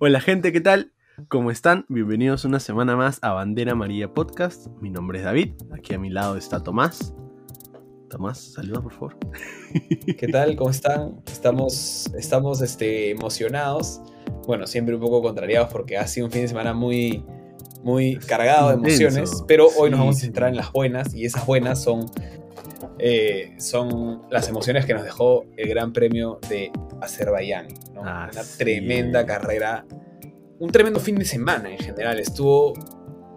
Hola gente, ¿qué tal? ¿Cómo están? Bienvenidos una semana más a Bandera María Podcast. Mi nombre es David, aquí a mi lado está Tomás. Tomás, saluda por favor. ¿Qué tal? ¿Cómo están? Estamos, estamos este, emocionados. Bueno, siempre un poco contrariados porque ha sido un fin de semana muy, muy cargado de emociones. Pero hoy nos vamos a centrar en las buenas y esas buenas son eh, son las emociones que nos dejó el Gran Premio de Azerbaiyán. Una tremenda carrera, un tremendo fin de semana en general. Estuvo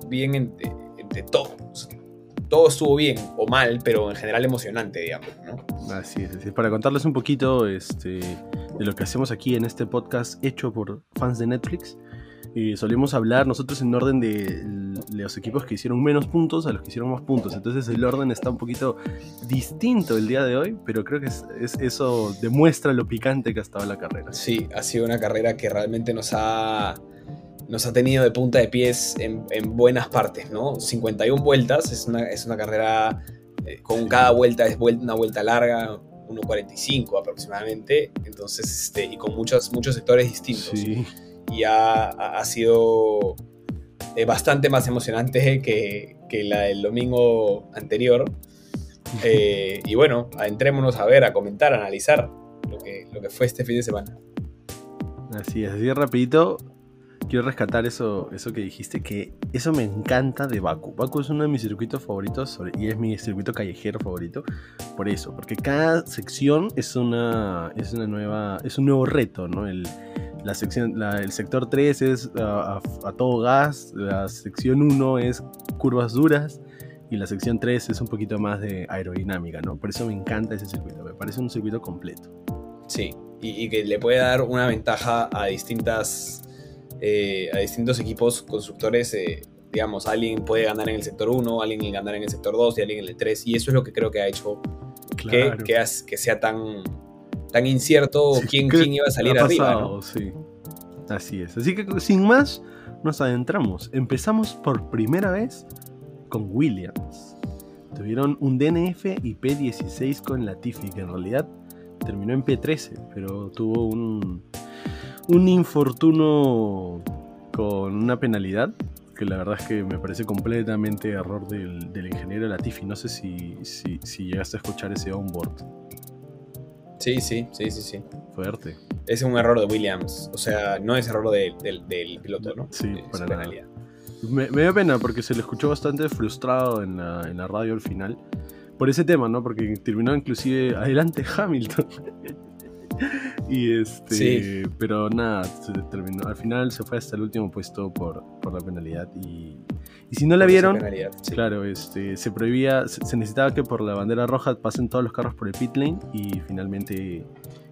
bien entre, todo. Todo estuvo bien o mal, pero en general emocionante, digamos. Así es, Para contarles un poquito este, de lo que hacemos aquí en este podcast hecho por fans de Netflix. Y solemos hablar nosotros en orden de los equipos que hicieron menos puntos a los que hicieron más puntos. Entonces el orden está un poquito distinto el día de hoy, pero creo que es, eso demuestra lo picante que ha estado la carrera. Sí, ha sido una carrera que realmente nos ha, nos ha tenido de punta de pies en, buenas partes, ¿no? 51 vueltas, es una, es una carrera eh, con cada vuelta es una vuelta larga, 1.45 aproximadamente, entonces, este, y con muchos, muchos sectores distintos. Sí y ha, sido eh, bastante más emocionante que, la del domingo anterior. Eh, y bueno, entrémonos a ver, a comentar, a analizar lo que, lo que fue este fin de semana. Así es, así rapidito. Quiero rescatar eso, eso que dijiste, que eso me encanta de Baku. Baku es uno de mis circuitos favoritos y es mi circuito callejero favorito. Por eso, porque cada sección es una, es una nueva, es un nuevo reto, ¿no? El, la sección, el sector 3 es a, todo gas, la sección 1 es curvas duras y la sección 3 es un poquito más de aerodinámica, ¿no? Por eso me encanta ese circuito, me parece un circuito completo. Sí, y, que le puede dar una ventaja a distintas eh, a distintos equipos constructores. Eh, digamos, alguien puede ganar en el sector 1, alguien puede ganar en el sector 2 y alguien en el 3, y eso es lo que creo que ha hecho que, que sea tan tan incierto quién, quién, iba a salir arriba. Sí. Así es. Así que sin más, nos adentramos. Empezamos por primera vez con Williams. Tuvieron un DNF y P16 con Latifi, que en realidad terminó en P13, pero tuvo un, un infortuno con una penalidad que la verdad es que me parece completamente error del, del ingeniero Latifi. No sé si, si, si llegaste a escuchar ese onboard. Sí, sí, sí, sí, sí. Fuerte. Es un error de Williams. O sea, no es error del piloto, ¿no? Sí, para nada. Me, me, dio pena porque se le escuchó bastante frustrado en la, en la radio al final. Por ese tema, ¿no? Porque terminó inclusive adelante Hamilton. y este. Sí. Pero nada, se terminó. Al final se fue hasta el último puesto por, por la penalidad. Y, y si no la vieron, claro, este, se prohibía, se, necesitaba que por la bandera roja pasen todos los carros por el pit lane y finalmente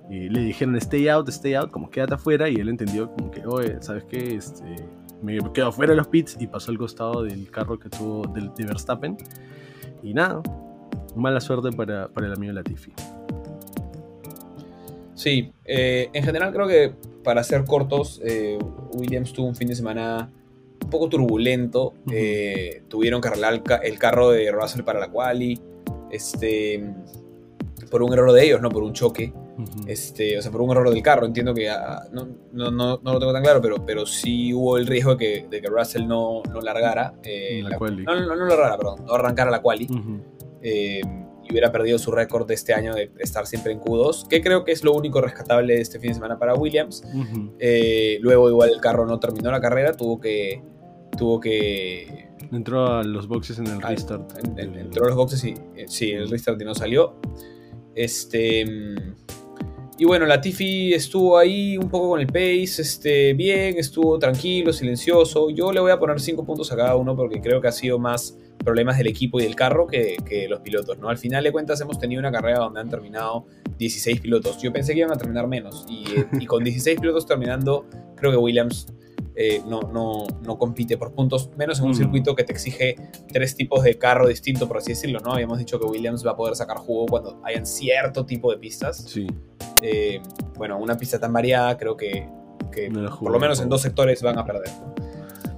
eh, le dijeron stay out, stay out, como quédate afuera y él entendió como que, oye, ¿sabes qué? Este, me quedo afuera de los pits y pasó al costado del carro que tuvo del, de Verstappen y nada, mala suerte para, para el amigo Latifi. Sí, eh, en general creo que para ser cortos, eh, Williams tuvo un fin de semana un poco turbulento. Eh, tuvieron que arreglar el, carro de Russell para la quali. Este, por un error de ellos, no por un choque. este, o sea, por un error del carro. Entiendo que ah, no, no, no, no, lo tengo tan claro, pero, pero sí hubo el riesgo de que, de que Russell no, no largara. Eh, la, quali. No, no, no largara, perdón. No arrancara la quali. Eh, y hubiera perdido su récord de este año de estar siempre en Q2, que creo que es lo único rescatable de este fin de semana para Williams. luego igual el carro no terminó la carrera, tuvo que, tuvo que... Entró a los boxes en el restart. entró a los boxes y eh, sí, el restart y no salió. Este... Y bueno, la Tiffy estuvo ahí un poco con el pace, este, bien, estuvo tranquilo, silencioso. Yo le voy a poner 5 puntos a cada uno porque creo que ha sido más problemas del equipo y del carro que, que, los pilotos, ¿no? Al final de cuentas hemos tenido una carrera donde han terminado 16 pilotos. Yo pensé que iban a terminar menos y, y con 16 pilotos terminando, creo que Williams eh, no, no, no, compite por puntos, menos en un mm. circuito que te exige tres tipos de carro distinto, por así decirlo, ¿no? Habíamos dicho que Williams va a poder sacar jugo cuando hayan cierto tipo de pistas. Sí. Eh, bueno, una pista tan variada creo que, por lo menos en dos sectores van a perder.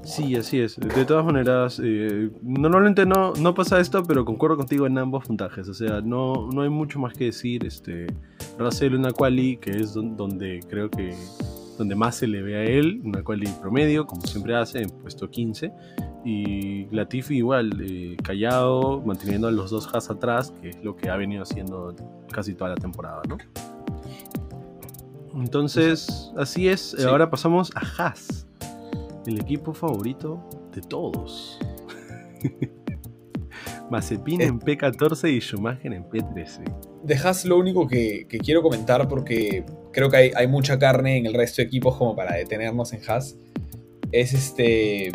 Sí, así es. De todas maneras, eh, normalmente no, no pasa esto, pero concuerdo contigo en ambos puntajes. O sea, no, no hay mucho más que decir. Este, Russell una quali, que es donde creo que donde más se le ve a él, una quali promedio, como siempre hace, en puesto 15. Y Latifi igual, eh, callado, manteniendo a los dos Haas atrás, que es lo que ha venido haciendo casi toda la temporada, ¿no? Entonces, así es. Sí. Ahora pasamos a Haas, el equipo favorito de todos. Mazepin en P14 y Schumacher en P13. Dejas lo único que, que quiero comentar porque creo que hay, hay mucha carne en el resto de equipos como para detenernos en Haas. Es este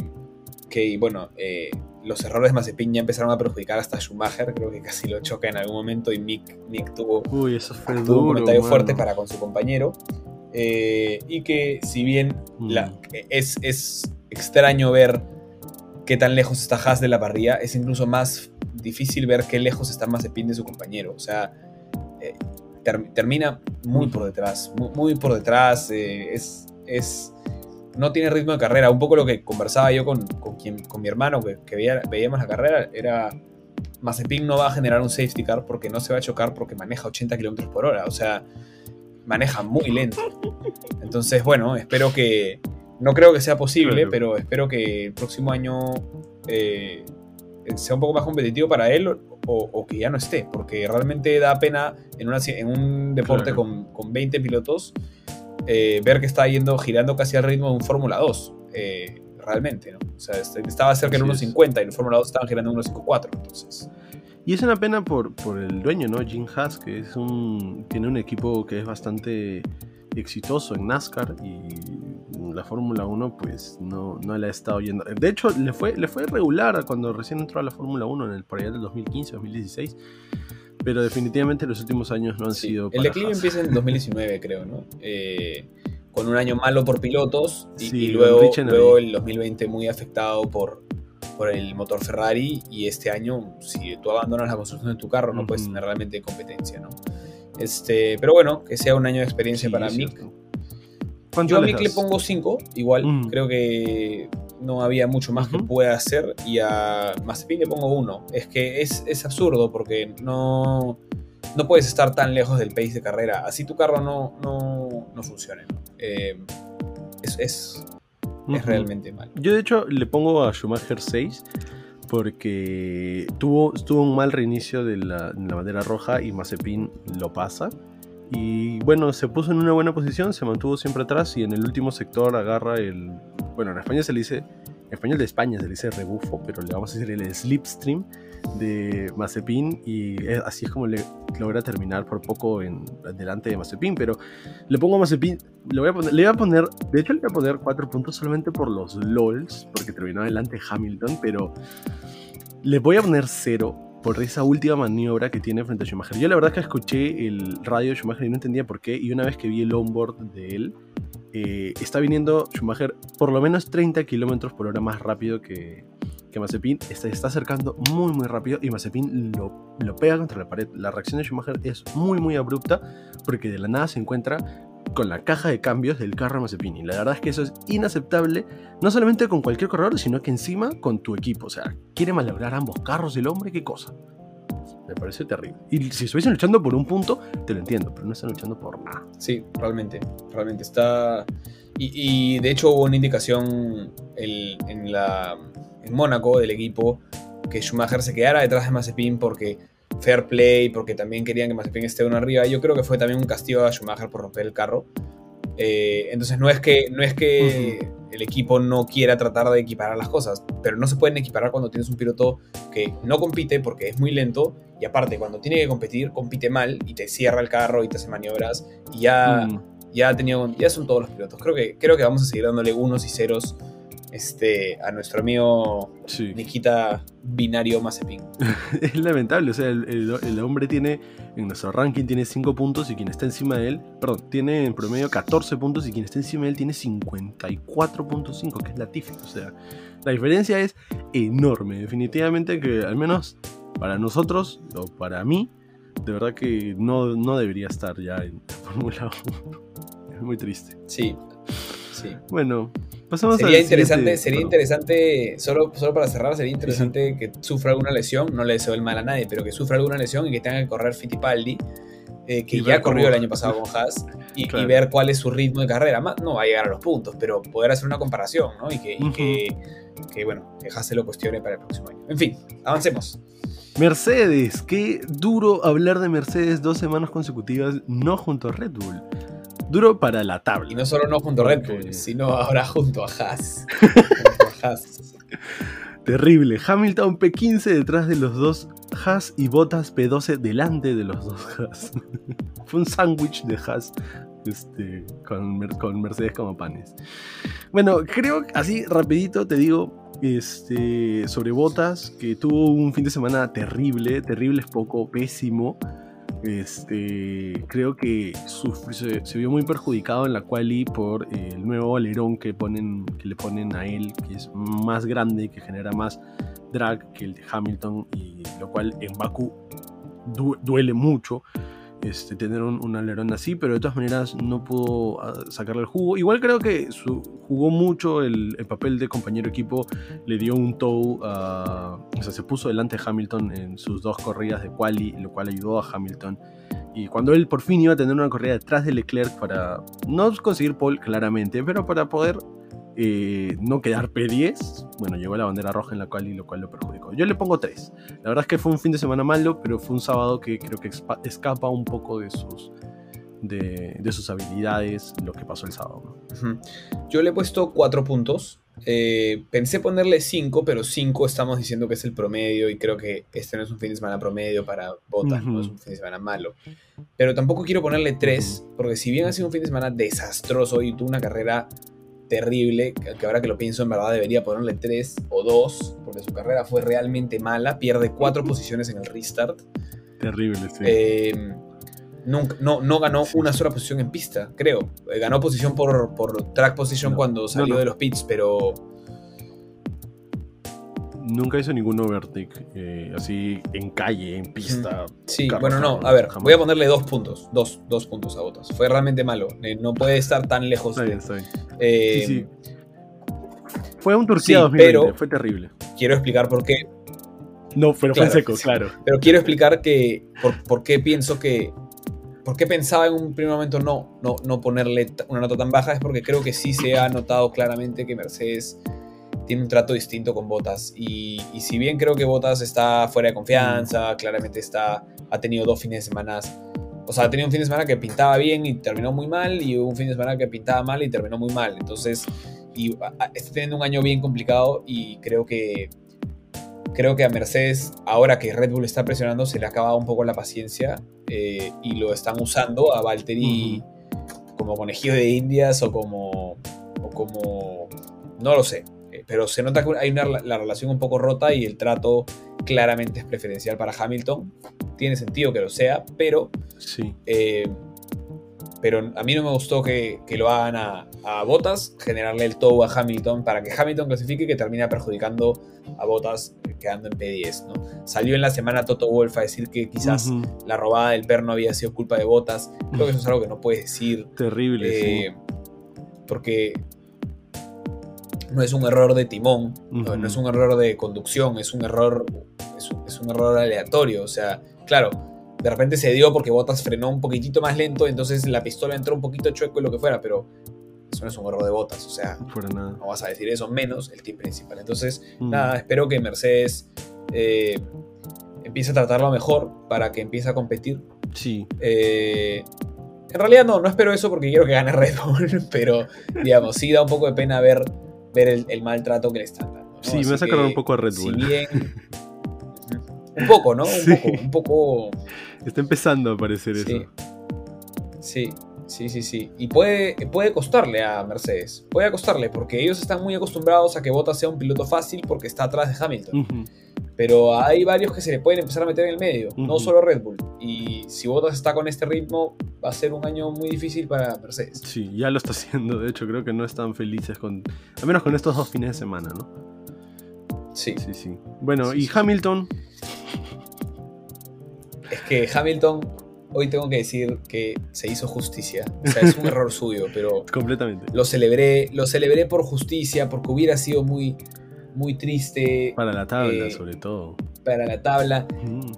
que, bueno, eh, los errores de Mazepin ya empezaron a perjudicar hasta Schumacher. Creo que casi lo choca en algún momento y Mick, Mick tuvo, Uy, eso fue tuvo duro. un comentario mano. fuerte para con su compañero. Eh, y que si bien Mm. la- es, es extraño ver qué tan lejos está Haas de la parrilla, es incluso más difícil ver qué lejos está Mazepin de su compañero. O sea, eh, ter- termina muy por detrás, muy, muy por detrás. eh, es, es, no tiene ritmo de carrera. Un poco lo que conversaba yo con, con, quien, con mi hermano, que, que veía- veíamos la carrera, era Mazepin no va a generar un safety car porque no se va a chocar porque maneja 80 kilómetros por hora. O sea, maneja muy lento. Entonces, bueno, espero que. No creo que sea posible, pero espero que el próximo año eh, sea un poco más competitivo para él o, o que ya no esté, porque realmente da pena en, una, en un deporte Claro. con, con 20 pilotos eh, ver que está yendo girando casi al ritmo de un Fórmula 2. eh, realmente, ¿no? O sea, este- estaba cerca es. 1.50 y en Fórmula 2 estaban girando en 1.54. Entonces, Y es una pena por, por el dueño, ¿no? Jim Haas, que es un, tiene un equipo que es bastante exitoso en NASCAR y la Fórmula 1 pues no, no le ha estado yendo. De hecho, le fue, le fue regular cuando recién entró a la Fórmula 1 en el, por allá del 2015, 2016. Pero definitivamente los últimos años no han Sí, sido... El declive empieza en 2019, creo, ¿no? Eh, con un año malo por pilotos y, Sí, y luego, luego el 2020 muy afectado por, por el motor Ferrari y este año, si tú abandonas la construcción de tu carro, no puedes Ujú. tener realmente competencia, ¿no? Este, pero bueno, que sea un año de experiencia Sí, para Mick. cierto. ¿Cuánto Yo a Mick le pongo 5, igual, Mm. creo que no había mucho más que pueda hacer y a Mazepin le pongo 1. Es que es, es absurdo porque no, no puedes estar tan lejos del pace de carrera. Así tu carro no, no, no. Eh, es, es, es realmente mal. Yo de hecho le pongo a Schumacher 6 porque tuvo, tuvo un mal reinicio de la, de bandera roja y Mazepin lo pasa. Y bueno, se puso en una buena posición, se mantuvo siempre atrás y en el último sector agarra el... Bueno, en España se le dice... En español de España se le dice rebufo, pero le vamos a decir el slipstream de Mazepin y es- así es como le logra terminar por poco en delante de Mazepin, pero le pongo a Mazepin, le voy a poner, le voy a poner, de hecho le voy a poner 4 puntos solamente por los LOLs, porque terminó adelante Hamilton, pero le voy a poner 0 por esa última maniobra que tiene frente a Schumacher. Yo la verdad que escuché el radio de Schumacher y no entendía por qué, y una vez que vi el onboard de él, eh, está viniendo Schumacher por lo menos 30 kilómetros por hora más rápido que, que Mazepin. Está acercando muy, muy rápido y Mazepin lo, lo pega contra la pared. La reacción de Schumacher es muy, muy abrupta porque de la nada se encuentra con la caja de cambios del carro de Mazepin. Y la verdad es que eso es inaceptable, no solamente con cualquier corredor, sino que encima con tu equipo. O sea, quiere malograr ambos carros el hombre, qué cosa. Me parece terrible. Y si estuviesen luchando por un punto, te lo entiendo, pero no están luchando por nada. Sí, realmente. Realmente está. Y, de hecho hubo una indicación en, la, en Mónaco del equipo que Schumacher se quedara detrás de Mazepin porque fair play, porque también querían que Mazepin esté uno arriba. Yo creo que fue también un castigo a Schumacher por romper el carro. Eh, entonces no es que, no es que el equipo no quiera tratar de equiparar las cosas, pero no se pueden equiparar cuando tienes un piloto que no compite porque es muy lento y aparte cuando tiene que competir compite mal y te cierra el carro y te hace maniobras y ya, ya ha tenido, ya son todos los pilotos. Creo que, creo que vamos a seguir dándole unos y ceros este, a nuestro amigo Sí. Nikita Binario Mazepin. es lamentable, o sea, el, el- el hombre tiene, en nuestro ranking tiene 5 puntos y quien está encima de él, perdón, tiene en promedio 14 puntos y quien está encima de él tiene 54.5, que es la Latifi, o sea, la diferencia es enorme, definitivamente que al menos para nosotros, o para mí, de verdad que no, no debería estar ya en Fórmula 1, es muy triste. Sí, sí. Bueno, pasamos Sería al interesante, siguiente- sería interesante, solo, solo para cerrar, sería interesante que sufra alguna lesión, no le deseo el mal a nadie, pero que sufra alguna lesión y que tenga que correr Fittipaldi, eh, que Y ya corrió cómo- el año pasado con Haas, y, ver cuál es su ritmo de carrera. No va a llegar a los puntos, pero poder hacer una comparación, ¿no? Y que, y que, que, bueno, que Haas se lo cuestione para el próximo año. En fin, avancemos. Mercedes, qué duro hablar de Mercedes dos semanas consecutivas, no junto a Red Bull. Duro para la Y tabla. no solo no junto a Red Bull, sino ahora junto a Haas. junto a Haas. Terrible. Hamilton P15 detrás de los dos Haas y Bottas P12 delante de los dos Haas. Fue un sándwich de Haas este, con, con Mercedes como panes. Bueno, creo así rapidito te digo este, sobre Bottas, que tuvo un fin de semana terrible, terrible es poco, pésimo. Este, creo que sufrió- se, vio muy perjudicado en la quali por el nuevo alerón que, ponen, que le ponen a él, que es más grande, que genera más drag que el de Hamilton, y lo cual en Baku du- duele mucho este, tener un, alerón así, pero de todas maneras no pudo ah, sacarle el jugo. Igual creo que jugó mucho el, el papel de compañero equipo, le dio un tow, a- o sea, se puso delante de Hamilton en sus dos corridas de quali, lo cual ayudó a Hamilton. Y cuando él por fin iba a tener una corrida detrás de Leclerc para no conseguir pole claramente, pero para poder eh, no quedar P10, bueno, llegó la bandera roja en la quali, lo cual lo perjudicó. Yo le pongo 3. La verdad es que fue un fin de semana malo, pero fue un sábado que creo que escapa un poco de sus, de, de sus habilidades lo que pasó el sábado. Yo le he puesto 4 puntos. Eh, pensé ponerle 5, pero 5 estamos diciendo que es el promedio y creo que este no es un fin de semana promedio para Botas, no es un fin de semana malo. Pero tampoco quiero ponerle 3, porque si bien ha sido un fin de semana desastroso y tuvo una carrera terrible, que ahora que lo pienso en verdad debería ponerle 3 o 2, porque su carrera fue realmente mala, pierde 4 posiciones en el restart. Terrible, sí. Eh, nunca- no, no ganó Sí. una sola posición en pista, creo. Eh, ganó posición por, por track position No, cuando salió no. de los pits, pero Nunca hizo ningún overtake eh, así en calle, en pista. sí, Carro, bueno, no. A ver, jamás. voy a ponerle dos puntos. Dos, dos puntos a Botas. Fue realmente malo. Eh, no puede estar tan lejos. Está bien, está bien. eh, Sí, sí. Fue un Turquía sí, 2020, pero- fue terrible. Quiero explicar por qué. No, pero Claro, fue seco, claro. Pero quiero explicar que por, por qué pienso que. ¿Por qué pensaba en un primer momento no, no, no ponerle una nota tan baja? Es porque creo que sí se ha notado claramente que Mercedes tiene un trato distinto con Botas. Y, y si bien creo que Botas está fuera de confianza, claramente está, ha tenido dos fines de semana. O sea, ha tenido un fin de semana que pintaba bien y terminó muy mal, y un fin de semana que pintaba mal y terminó muy mal. Entonces, y está teniendo un año bien complicado y creo que creo que a Mercedes, ahora que Red Bull está presionando, se le ha acabado un poco la paciencia eh, y lo están usando a Valtteri como conejillo de indias o como, o como, no lo sé, pero se nota que hay una la relación un poco rota y el trato claramente es preferencial para Hamilton. Tiene sentido que lo sea, pero Sí. eh, pero a mí no me gustó que, que lo hagan a, a Bottas, generarle el tow a Hamilton para que Hamilton clasifique y que termina perjudicando a Bottas quedando en P10. ¿no? Salió en la semana Toto Wolff a decir que quizás la robada del perno había sido culpa de Bottas. Creo que eso es algo que no puedes decir Terrible, eh, porque no es un error de timón, no, no es un error de conducción, es un error, es un, es un error aleatorio. O sea, claro, de repente se dio porque Bottas frenó un poquitito más lento, entonces la pistola entró un poquito chueco y lo que fuera, pero eso no es un error de Bottas, o sea. Fuera nada. no vas a decir eso, menos el team principal. Entonces, Mm. nada, espero que Mercedes eh, empiece a tratarlo mejor para que empiece a competir. Sí. Eh, en realidad no, no espero eso porque quiero que gane Red Bull, pero digamos, sí da un poco de pena ver, ver el, el maltrato que le están dando. ¿no? Sí, me Así hace acordar un poco a Red Bull. Si bien... un poco, ¿no? Un Sí. poco, un poco... Está empezando a aparecer Sí. eso. Sí, sí, sí, sí. Y puede, puede costarle a Mercedes. Puede costarle porque ellos están muy acostumbrados a que Bottas sea un piloto fácil porque está atrás de Hamilton. Pero hay varios que se le pueden empezar a meter en el medio, no solo Red Bull. Y si Bottas está con este ritmo, va a ser un año muy difícil para Mercedes. Sí, ya lo está haciendo. De hecho, creo que no están felices con. Al menos con estos dos fines de semana, ¿no? Sí, Sí, sí. Bueno, Sí, y sí. Hamilton. es que Hamilton, hoy tengo que decir que se hizo justicia. O sea, es un error suyo, pero Completamente. lo celebré, lo celebré por justicia, porque hubiera sido muy, muy triste. Para la tabla, eh, sobre todo. Para la tabla.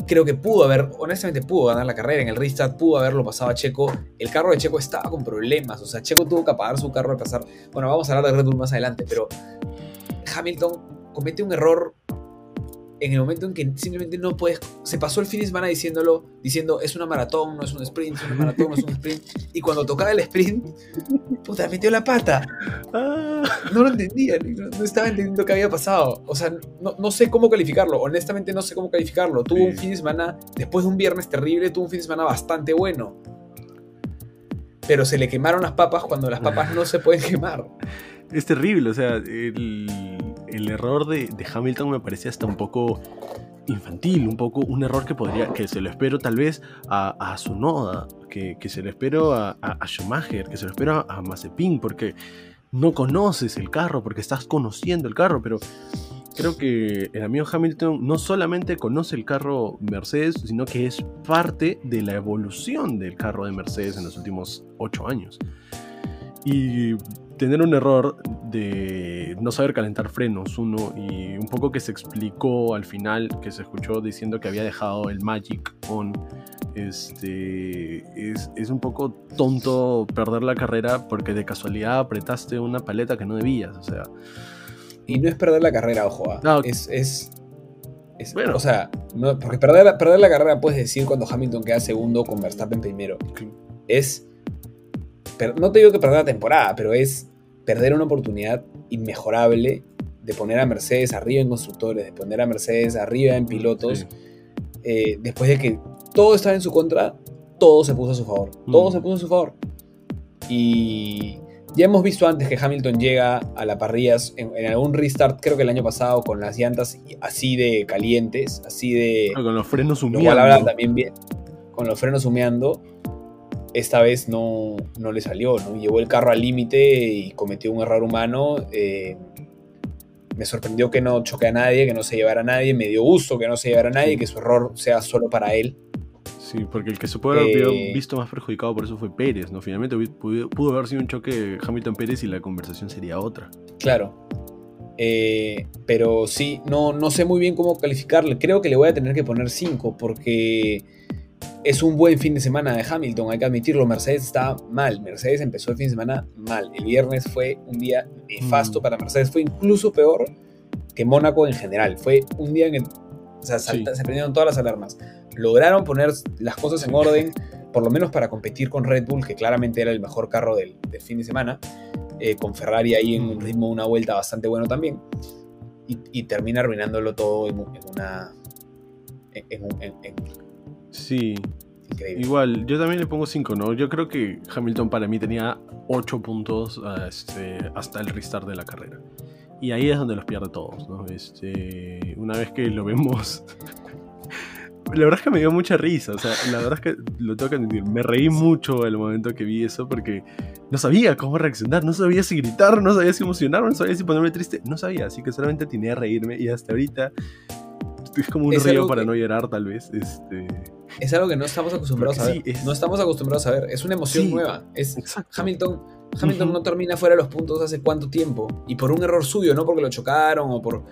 Creo que pudo haber, honestamente pudo ganar la carrera en el restart, pudo haberlo pasado a Checo. El carro de Checo estaba con problemas, o sea, Checo tuvo que apagar su carro al pasar. Bueno, vamos a hablar de Red Bull más adelante, pero Hamilton comete un error en el momento en que simplemente no puedes. Se pasó el fin de semana diciéndolo, diciendo es una maratón, no es un sprint, es una maratón, no es un sprint. Y cuando tocaba el sprint, puta, metió la pata. Ah, No lo entendía, no, no estaba entendiendo qué había pasado. O sea, no, no sé cómo calificarlo. Honestamente, no sé cómo calificarlo. Tuvo Sí. un fin de semana, después de un viernes terrible, tuvo un fin de semana bastante bueno. Pero se le quemaron las papas cuando las papas no se pueden quemar. es terrible, o sea, el, el error de, de Hamilton me parecía hasta un poco infantil, un poco un error que podría, que se lo espero tal vez a, a Tsunoda, que, que se lo espero a, Schumacher, que se lo espero a, a Mazepin, porque no conoces el carro, porque estás conociendo el carro, pero creo que el amigo Hamilton no solamente conoce el carro Mercedes, sino que es parte de la evolución del carro de Mercedes en los últimos ocho años. Y tener un error de no saber calentar frenos, uno, y un poco que se explicó al final, que se escuchó diciendo que había dejado el Magic on, este, es, es un poco tonto perder la carrera porque de casualidad apretaste una paleta que no debías, o sea, Y no es perder la carrera, ojo. ah. No. Es. es, es- Bueno. O sea, no- porque perder, la- perder la carrera puedes decir cuando Hamilton queda segundo con Verstappen primero. Es. No te digo que perder la temporada, pero es perder una oportunidad inmejorable de poner a Mercedes arriba en constructores, de poner a Mercedes arriba en pilotos. Sí. eh, después de que todo estaba en su contra, todo se puso a su favor. Todo Mm. se puso a su favor. Y ya hemos visto antes que Hamilton llega a la parrilla en, en algún restart, creo que el año pasado, con las llantas así de calientes, así de... Ah, con los frenos Lo cual humeando. también bien, con los frenos humeando. Esta vez no, no le salió, ¿no? Llevó el carro al límite y cometió un error humano. eh, me sorprendió que no choque a nadie, que no se llevara a nadie. Me dio gusto que no se llevara a nadie, que su error sea solo para él. Sí, porque el que se puede haber Eh, visto más perjudicado por eso fue Pérez, ¿no? Finalmente pudo haber sido un choque Hamilton-Pérez y la conversación sería otra. Claro. Eh, pero sí, no, no sé muy bien cómo calificarle. Creo que le voy a tener que poner 5 porque es un buen fin de semana de Hamilton, hay que admitirlo. Mercedes está mal. Mercedes empezó el fin de semana mal. El viernes fue un día nefasto Mm. para Mercedes. Fue incluso peor que Mónaco en general. Fue un día en el. O sea, salta- Sí. se prendieron todas las alarmas. Lograron poner las cosas en orden, por lo menos para competir con Red Bull, que claramente era el mejor carro del, del fin de semana. eh, con Ferrari ahí en un Mm. ritmo una vuelta bastante bueno también. Y, y termina arruinándolo todo en, en una. En, en- en- Sí, increíble. igual, yo también le pongo 5, ¿no? Yo creo que Hamilton para mí tenía 8 puntos ah, este, hasta el restart de la carrera. Y ahí es donde los pierde todos, ¿no? Este, una vez que lo vemos... La verdad es que me dio mucha risa, o sea, la verdad es que lo tengo que admitir, me reí mucho el momento que vi eso porque no sabía cómo reaccionar, no sabía si gritar, no sabía si emocionarme, no sabía si ponerme triste, no sabía, así que solamente tenía a reírme y hasta ahorita es como un Es río para que- no llorar tal vez, este... Es algo que no estamos acostumbrados a ver. sí, es- No estamos acostumbrados a ver. Es una emoción Sí. nueva. Es Exacto. Hamilton. Hamilton no termina fuera de los puntos hace cuánto tiempo. Y por un error suyo, no porque lo chocaron o por.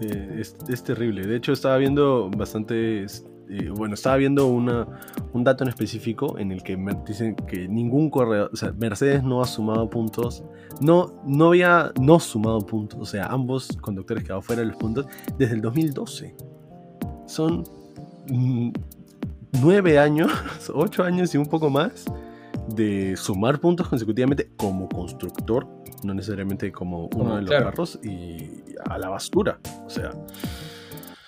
Eh, es, es terrible. De hecho, estaba viendo bastantes. eh, bueno, estaba viendo una, un dato en específico en el que me dicen que ningún corredor. O sea, Mercedes no ha sumado puntos. No, no había no sumado puntos. O sea, ambos conductores quedaron fuera de los puntos desde el 2012. Son mm, nueve años, ocho años y un poco más de sumar puntos consecutivamente como constructor, no necesariamente como uno de los claro. carros, y a la basura. O sea,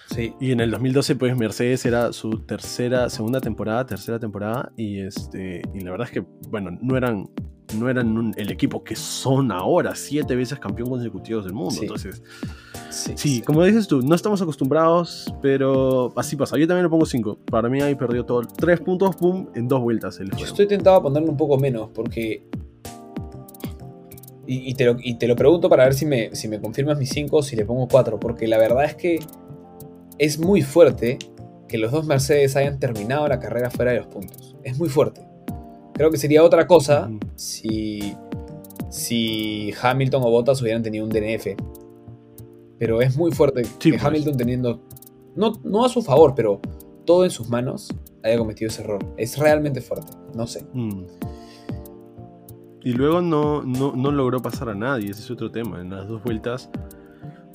Sí. y en el 2012, pues Mercedes era su tercera, segunda temporada, tercera temporada, y este, y la verdad es que, bueno, no eran, no eran un- el equipo que son ahora, siete veces campeón consecutivos del mundo. Sí. Entonces, Sí. sí, como dices tú, no estamos acostumbrados, pero así pasa. Yo también le pongo cinco. Para mí ahí perdió todo. Tres puntos, pum, en dos vueltas el Yo estoy tentado a ponerle un poco menos porque. Y, y te, lo, y te lo pregunto para ver si me, si me confirmas mis 5 o si le pongo 4. Porque la verdad es que es muy fuerte que los dos Mercedes hayan terminado la carrera fuera de los puntos. Es muy fuerte. Creo que sería otra cosa si, si Hamilton o Bottas hubieran tenido un DNF. Pero es muy fuerte Sí, que pues. Hamilton teniendo, no, no a su favor, pero todo en sus manos, haya cometido ese error. Es realmente fuerte, no sé. Mm. Y luego no, no, no logró pasar a nadie, ese es otro tema. En las dos vueltas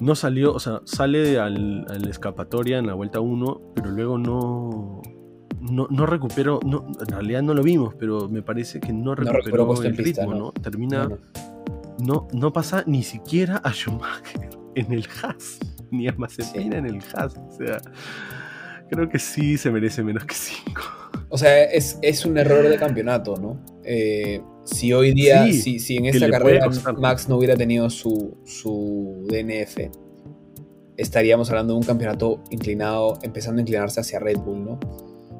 no salió, o sea, sale al, a la escapatoria en la vuelta 1, pero luego no, no, no recuperó, no, en realidad no lo vimos, pero me parece que no recuperó, en el pista, ritmo, ¿no? ¿no? Termina, No, no. no. No, pasa ni siquiera a Schumacher en el Haas, ni a Mazepin Sí. en el Haas, o sea, creo que sí se merece menos que 5. O sea, es, es un error de campeonato, ¿no? Eh, si hoy día, Sí, si, si en esta carrera. Max no hubiera tenido su, su DNF, estaríamos hablando de un campeonato inclinado, empezando a inclinarse hacia Red Bull, ¿no?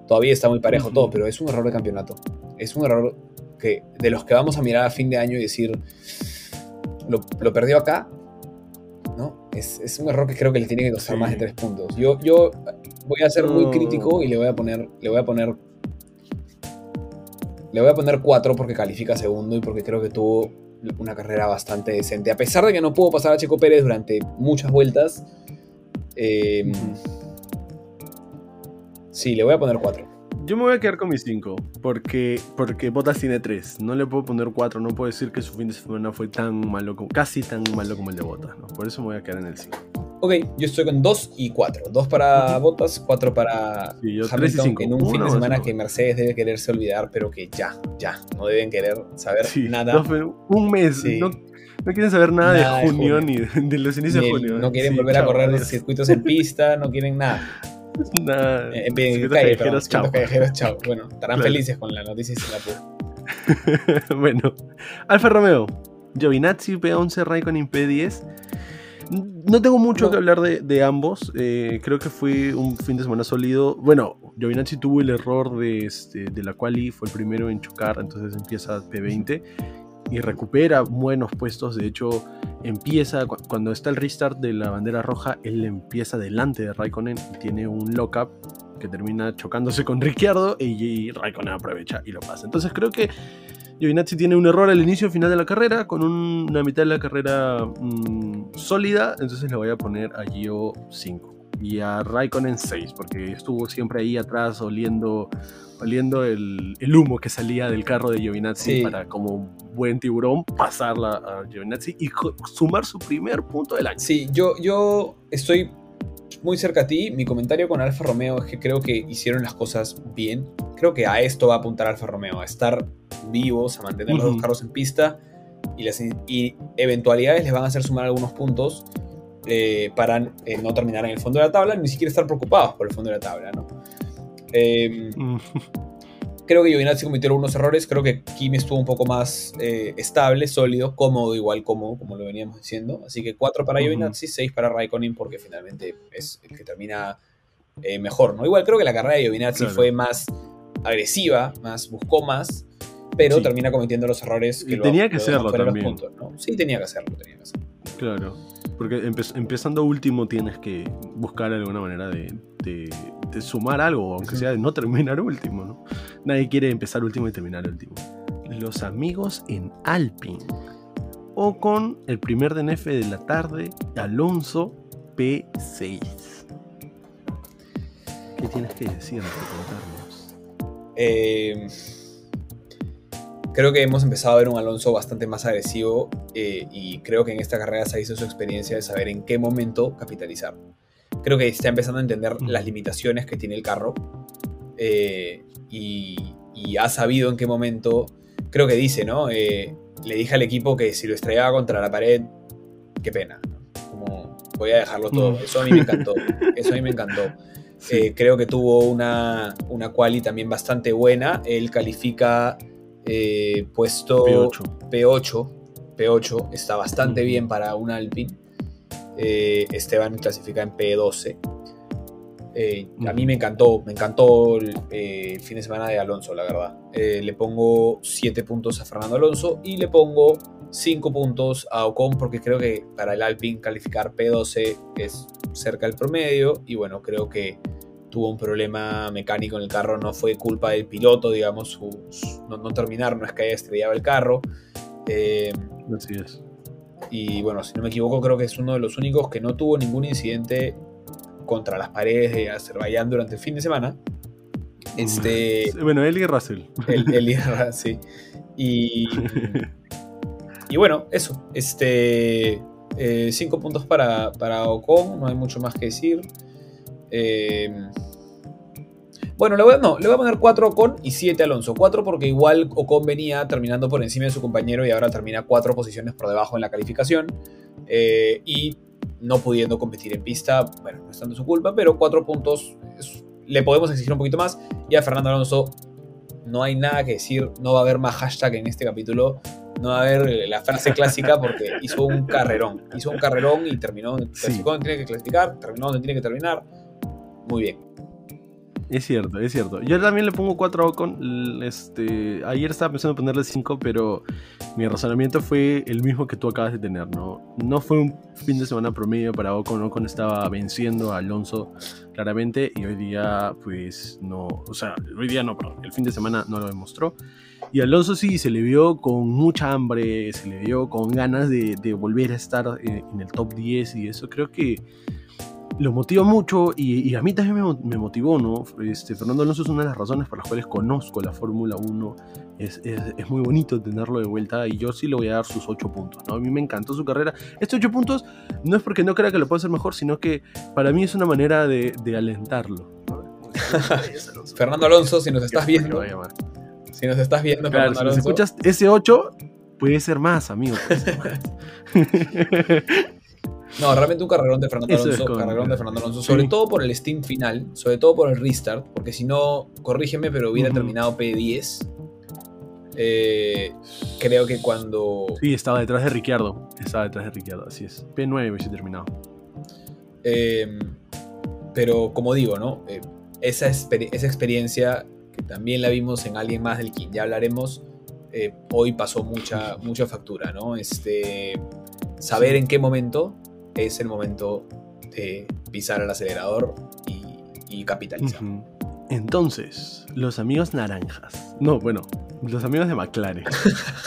Todavía está muy parejo todo, pero es un error de campeonato. Es un error que, de los que vamos a mirar a fin de año y decir, lo, lo perdió acá. Es, es un error que creo que le tiene que costar Sí. más de tres puntos. Yo, yo voy a ser muy crítico y le voy a poner, le voy a poner le voy a poner 4 porque califica segundo y porque creo que tuvo una carrera bastante decente. A pesar de que no pudo pasar a Checo Pérez durante muchas vueltas. eh, sí, le voy a poner 4. Yo me voy a quedar con mis 5, porque, porque Bottas tiene 3. No le puedo poner 4, no puedo decir que su fin de semana fue tan malo, como, casi tan malo como el de Bottas, ¿no? Por eso me voy a quedar en el 5. Ok, yo estoy con 2 y 4. 2 para Bottas, 4 para Sí, yo y cinco. en un fin de semana que Mercedes debe quererse olvidar, pero que ya, ya, no deben querer saber Sí, nada. no, un mes, Sí. no, no quieren saber nada, Nada de de junio, junio. ni de, de los inicios Ni de junio. no quieren Sí, volver a correr los circuitos en pista, no quieren nada. Nada. Eh, en Circuitos calle, perdón, callejeros, chao. callejeros, chao. Bueno, estarán Claro. felices con la noticia bueno, Alfa Romeo, Giovinazzi P11, Raikkonen P10. No tengo mucho No. que hablar de, de ambos. eh, creo que fue un fin de semana sólido. Bueno, Giovinazzi tuvo el error de, este, de la quali, fue el primero en chocar, entonces empieza P20 y recupera buenos puestos. De hecho, empieza cu- cuando está el restart de la bandera roja, él empieza delante de Raikkonen y tiene un lockup que termina chocándose con Ricciardo y, y Raikkonen aprovecha y lo pasa. Entonces creo que Giovinazzi tiene un error al inicio y final de la carrera, con un- una mitad de la carrera mm, sólida, entonces le voy a poner a Gio 5 y a Raikkonen 6, porque estuvo siempre ahí atrás oliendo, oliendo el, el humo que salía del carro de Giovinazzi Sí. para como buen tiburón pasarla a Giovinazzi y sumar su primer punto del año. Sí, yo, yo estoy muy cerca a ti. Mi comentario con Alfa Romeo es que creo que hicieron las cosas bien. Creo que a esto va a apuntar Alfa Romeo, a estar vivos, a mantener los Ujú. dos carros en pista y las y eventualidades les van a hacer sumar algunos puntos eh, para eh, no terminar en el fondo de la tabla, ni siquiera estar preocupados por el fondo de la tabla. ¿no? Eh, Mm, creo que Giovinazzi cometió algunos errores. Creo que Kimi estuvo un poco más eh, estable, sólido, cómodo, igual cómodo, como lo veníamos diciendo. Así que 4 para. Giovinazzi, 6 para Raikkonen, porque finalmente es el que termina eh, mejor. ¿no? Igual creo que la carrera de Giovinazzi Claro. fue más agresiva, más buscó más, pero Sí. termina cometiendo los errores que Y lo tenía que lo de los también. puntos, ¿no? Sí, tenía que hacerlo, tenía que hacerlo. Claro, porque empe- empezando último tienes que buscar alguna manera de, de- de sumar algo, aunque sea de no terminar último, ¿no? Nadie quiere empezar último y terminar último. Los amigos en Alpine. O con el primer DNF de la tarde, Alonso P6. ¿Qué tienes que decir, contarnos? Eh, creo que hemos empezado a ver un Alonso bastante más agresivo eh, y creo que en esta carrera se hizo su experiencia de saber en qué momento capitalizar. Creo que está empezando a entender Ujú. las limitaciones que tiene el carro eh, y, y ha sabido en qué momento, creo que dice, ¿no? Eh, le dije al equipo que si lo estrellaba contra la pared, qué pena. ¿no? Como voy a dejarlo todo. Mm. Eso a mí me encantó. Eso a mí me encantó. Sí. Eh, creo que tuvo una, una quali también bastante buena. Él califica eh, puesto P8. P8. P8 está bastante bien para un Alpine. Eh, Esteban clasifica en P12. Eh, a mí me encantó, me encantó el, eh, el fin de semana de Alonso, la verdad. Eh, le pongo 7 puntos a Fernando Alonso y le pongo 5 puntos a Ocon porque creo que para el Alpine calificar P12 es cerca del promedio y bueno, creo que tuvo un problema mecánico en el carro, no fue culpa del piloto, digamos, su- su- no, no terminar, no es que haya estrellado el carro. Eh, Así es. Y bueno, si no me equivoco, creo que es uno de los únicos que no tuvo ningún incidente contra las paredes de Azerbaiyán durante el fin de semana. Este. Bueno, él y Russell. El, el sí. Y. y bueno, eso. Este. Eh, cinco puntos para, para Ocon, no hay mucho más que decir. Eh, bueno, le voy, a, no, le voy a poner 4 Ocon y 7 Alonso. 4 porque igual Ocon venía terminando por encima de su compañero y ahora termina 4 posiciones por debajo en la calificación. Eh, y no pudiendo competir en pista, bueno, no es tanto su culpa, pero 4 puntos le podemos exigir un poquito más. Y a Fernando Alonso no hay nada que decir, no va a haber más hashtag en este capítulo. No va a haber la frase clásica porque hizo un carrerón. Hizo un carrerón y terminó, sí. donde tiene que clasificar, terminó donde tiene que terminar. Muy bien. Es cierto, es cierto. Yo también le pongo 4 a Ocon. Este, ayer estaba pensando en ponerle 5, pero mi razonamiento fue el mismo que tú acabas de tener, ¿no? No fue un fin de semana promedio para Ocon. Ocon estaba venciendo a Alonso claramente y hoy día, pues no. O sea, hoy día no, perdón. El fin de semana no lo demostró. Y Alonso sí se le vio con mucha hambre, se le vio con ganas de, volver a estar en, en el top 10 y eso creo que lo motiva mucho y, a mí también me, motivó, ¿no? Este, Fernando Alonso es una de las razones por las cuales conozco la Fórmula 1. Es, es, muy bonito tenerlo de vuelta y yo sí le voy a dar sus 8 puntos, ¿no? A mí me encantó su carrera. Estos 8 puntos no es porque no crea que lo pueda hacer mejor, sino que para mí es una manera de, de alentarlo. Fernando Alonso, si nos estás viendo. Si nos estás viendo, claro, si escuchas ese 8, puede ser más, amigo. Puede ser más. No, realmente un carrerón de Fernando Alonso, carrerón de Fernando Alonso, sobre todo por el Steam final, sobre todo por el restart, porque si no, corrígeme, pero hubiera terminado P10. Eh, creo que cuando. Sí, estaba detrás de Ricciardo. Estaba detrás de Ricciardo, así es. P9 hubiese terminado. Eh, pero como digo, ¿no? Eh, esa, esa experiencia que también la vimos en alguien más del que ya hablaremos, hoy pasó mucha, mucha factura, ¿no? Este, saber en qué momento es el momento de pisar el acelerador y, capitalizar. Entonces, los amigos naranjas. No, bueno, los amigos de McLaren.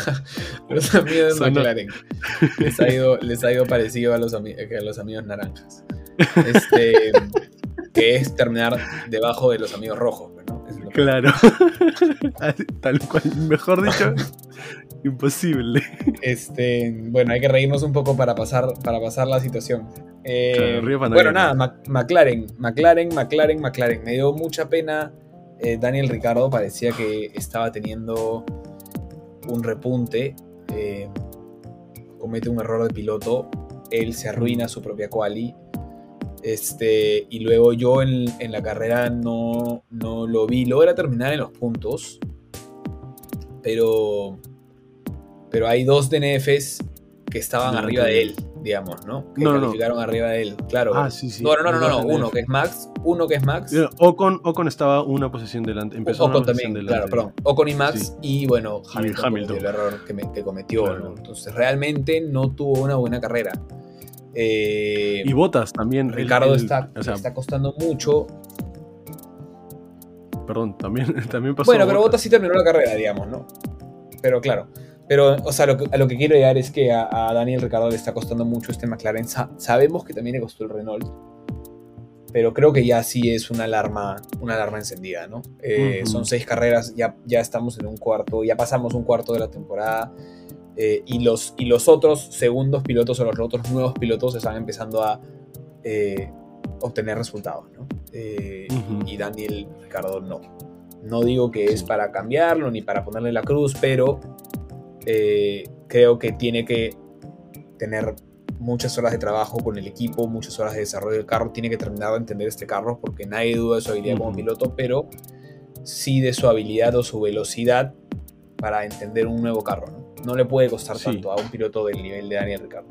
los amigos de McLaren. Les ha, ido, les ha ido parecido a los, a los amigos naranjas. Este, que es terminar debajo de los amigos rojos. ¿no? claro. Tal cual, mejor dicho, Imposible. Este, bueno, hay que reírnos un poco para pasar, para pasar la situación. Eh, bueno, nada, McLaren, McLaren, McLaren, McLaren. Me dio mucha pena. Eh, Daniel Ricardo parecía que estaba teniendo un repunte. Eh, comete un error de piloto. Él se arruina su propia quali. Este, y luego yo en, en la carrera no, no lo vi. Logra terminar en los puntos. Pero pero hay dos DNFs que estaban arriba de él, digamos, ¿no? Que calificaron arriba de él, claro. Ah, sí, sí. No, no, no, no, uno que es Max, uno que es Max. Ocon, Ocon estaba una posición delante, empezó Ocon también, claro, perdón. Ocon y Max y bueno, Hamilton, el error que, cometió, ¿no? Entonces realmente no tuvo una buena carrera. Eh, y Botas también. Ricardo está, está costando mucho. Perdón, también, también pasó. Bueno, pero Botas sí terminó la carrera, digamos, ¿no? Pero claro, pero, o sea, lo a lo que quiero llegar es que a, Daniel Ricardo le está costando mucho este McLaren. sabemos que también le costó el Renault. Pero creo que ya sí es una alarma, una alarma encendida, ¿no? Eh, son seis carreras, ya, ya estamos en un cuarto, ya pasamos un cuarto de la temporada. Eh, y, los, y los otros segundos pilotos o los otros nuevos pilotos están empezando a eh, obtener resultados, ¿no? Y Daniel Ricardo no. No digo que es para cambiarlo ni para ponerle la cruz, pero eh, creo que tiene que tener muchas horas de trabajo con el equipo, muchas horas de desarrollo del carro, tiene que terminar de entender este carro porque nadie duda de su habilidad como piloto, pero sí de su habilidad o su velocidad para entender un nuevo carro. No, no le puede costar tanto a un piloto del nivel de Daniel Ricardo.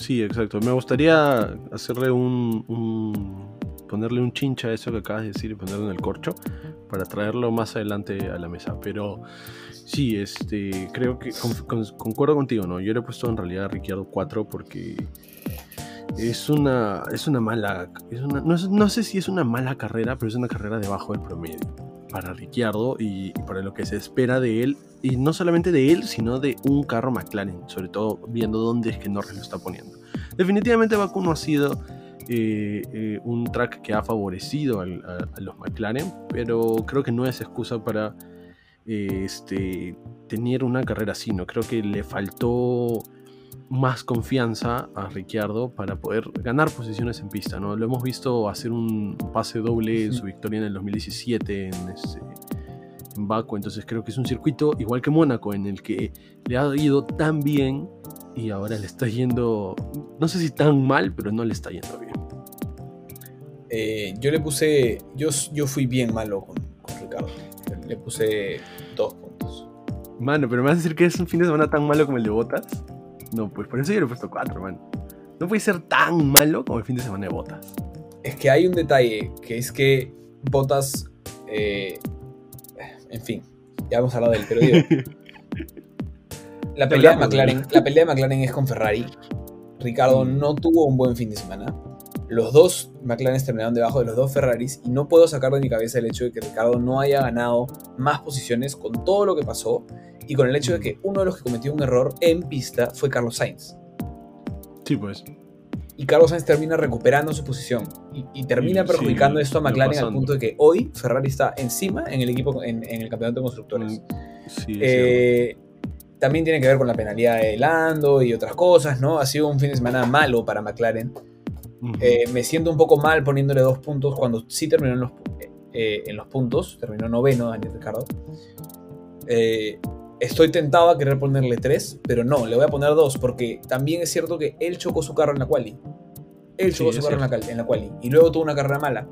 Sí, exacto. Me gustaría hacerle un, ponerle un chincha a eso que acabas de decir y ponerlo en el corcho para traerlo más adelante a la mesa. Pero Sí, este, creo que concuerdo contigo, ¿no? Yo le he puesto en realidad a Ricciardo 4 porque es una, es una mala, no, sé si es una mala carrera, pero es una carrera debajo del promedio para Ricciardo y, para lo que se espera de él y no solamente de él, sino de un carro McLaren, sobre todo viendo dónde es que Norris lo está poniendo. Definitivamente Baku no ha sido eh, eh, un track que ha favorecido a, los McLaren, pero creo que no es excusa para este, tener una carrera así, ¿no? Creo que le faltó más confianza a Ricciardo para poder ganar posiciones en pista, ¿no? Lo hemos visto hacer un pase doble en su victoria en el 2017 en, este, en Baku, entonces creo que es un circuito igual que Mónaco en el que le ha ido tan bien y ahora le está yendo, no sé si tan mal, pero no le está yendo bien. Eh, yo le puse, yo, yo fui bien malo con, con Ricardo, le puse dos puntos. Mano, pero me vas a decir que es un fin de semana tan malo como el de Botas. No, pues por eso yo le he puesto 4, man. No puede ser tan malo como el fin de semana de Botas. Es que hay un detalle, que es que Botas. Eh, en fin, ya hemos hablado de él, pero digo. la, pelea de McLaren, la pelea de McLaren es con Ferrari. Ricardo mm. no tuvo un buen fin de semana. Los dos McLaren terminaron debajo de los dos Ferraris y no puedo sacar de mi cabeza el hecho de que Ricardo no haya ganado más posiciones con todo lo que pasó y con el hecho de que uno de los que cometió un error en pista fue Carlos Sainz. Sí, pues. Y Carlos Sainz termina recuperando su posición y, termina perjudicando esto a McLaren al punto de que hoy Ferrari está encima en el equipo en, el campeonato de constructores. Sí, eh, también tiene que ver con la penalidad de Lando y otras cosas, ¿no? Ha sido un fin de semana malo para McLaren. Eh, me siento un poco mal poniéndole dos puntos cuando sí terminó en los, eh, en los puntos, terminó noveno Daniel Ricardo. Eh, Estoy tentado a querer ponerle 3, pero no, le voy a poner 2 porque también es cierto que él chocó su carro en la quali. Él chocó su carro en la, en la quali y luego tuvo una carrera mala.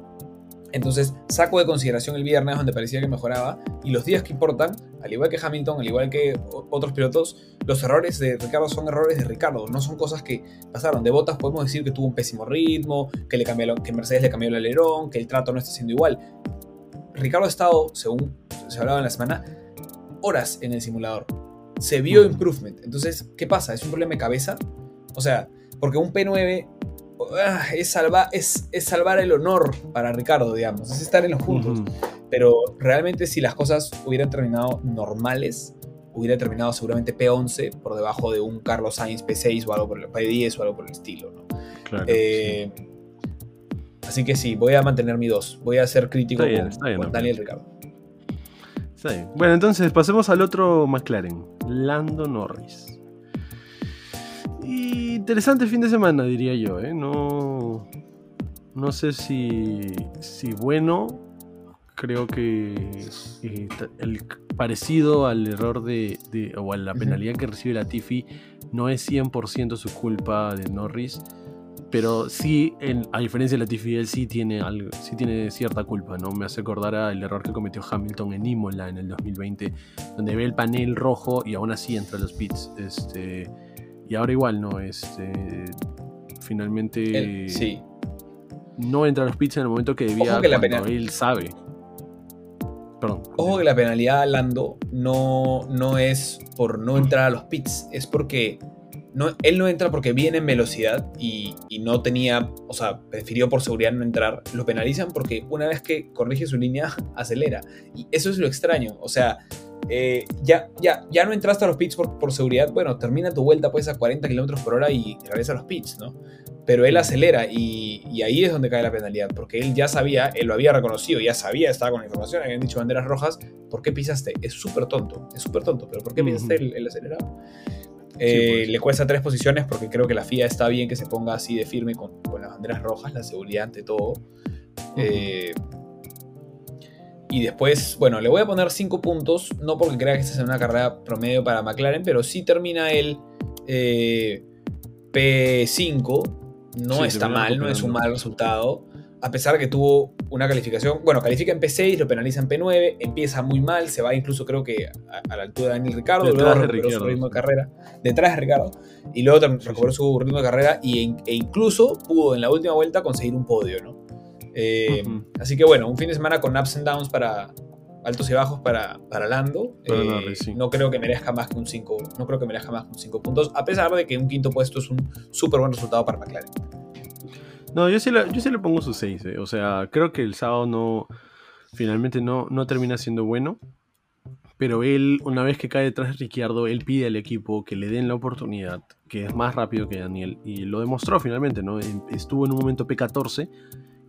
Entonces saco de consideración el viernes donde parecía que mejoraba y los días que importan, al igual que Hamilton, al igual que otros pilotos, los errores de Ricardo son errores de Ricardo, no son cosas que pasaron. De botas podemos decir que tuvo un pésimo ritmo, que, le cambió, que Mercedes le cambió el alerón, que el trato no está siendo igual. Ricardo ha estado, según se hablaba en la semana, horas en el simulador. Se vio improvement. Entonces, ¿qué pasa? ¿Es un problema de cabeza? O sea, porque un P9 es, es, es, salvar el honor para Ricardo, digamos. Es estar en los puntos. Pero realmente si las cosas hubieran terminado normales, hubiera terminado seguramente P11 por debajo de un Carlos Sainz P6 o algo por el P10 o algo por el estilo. ¿no? Eh, así que sí, voy a mantener mi 2. Voy a ser crítico con Daniel Ricardo. Bueno, entonces pasemos al otro McLaren, Lando Norris. Interesante fin de semana, diría yo. ¿eh? No, no sé si, si bueno. Creo que eh, el parecido al error de, o a la penalidad que recibe la Tiffy no es 100% su culpa de Norris pero sí, a diferencia de Latifi, él sí tiene, algo, sí tiene cierta culpa, ¿no? Me hace acordar al error que cometió Hamilton en Imola en el 2020, donde ve el panel rojo y aún así entra a los pits. Este, y ahora igual, ¿no? Este, finalmente sí. no entra a los pits en el momento que debía, que cuando él sabe. Perdón. Ojo que la penalidad a Lando no, no es por no entrar a los pits, es porque él no entra porque viene en velocidad y, no tenía, o sea, prefirió por seguridad no entrar. Lo penalizan porque una vez que corrige su línea, acelera. Y eso es lo extraño. O sea, eh, ya, ya, ya no entraste a los pits por, seguridad. Bueno, termina tu vuelta pues a 40 km por hora y regresa a los pits, ¿no? Pero él acelera y, ahí es donde cae la penalidad, porque él ya sabía, él lo había reconocido, ya sabía, estaba con la información, habían dicho banderas rojas, ¿por qué pisaste? Es súper tonto, es súper tonto, pero ¿por qué pisaste el, el acelerado? Eh, le cuesta tres posiciones porque creo que la FIA está bien que se ponga así de firme con, las banderas rojas, la seguridad ante todo. Eh, y después, bueno, le voy a poner cinco puntos, no porque crea que esta sea una carrera promedio para McLaren, pero sí termina el eh, P5. No está mal, no es un mal resultado a pesar de que tuvo una calificación, bueno, califica en P6, lo penaliza en P9, empieza muy mal, se va incluso creo que a, la altura de Daniel Ricardo, luego recuperó su ritmo de carrera, detrás de Ricardo, y luego recuperó su ritmo de carrera y, e incluso pudo en la última vuelta conseguir un podio, ¿no? Eh, así que bueno, un fin de semana con ups and downs para altos y bajos para, para Lando. Eh, no creo que merezca más que un 5, no creo que merezca más que un 5 puntos, a pesar de que un quinto puesto es un súper buen resultado para McLaren. No, yo sí, le, yo sí le pongo su 6. Eh. O sea, creo que el sábado no. Finalmente no, no termina siendo bueno. Pero él, una vez que cae detrás de Ricciardo, él pide al equipo que le den la oportunidad, que es más rápido que Daniel. Y lo demostró finalmente, ¿no? Estuvo en un momento P14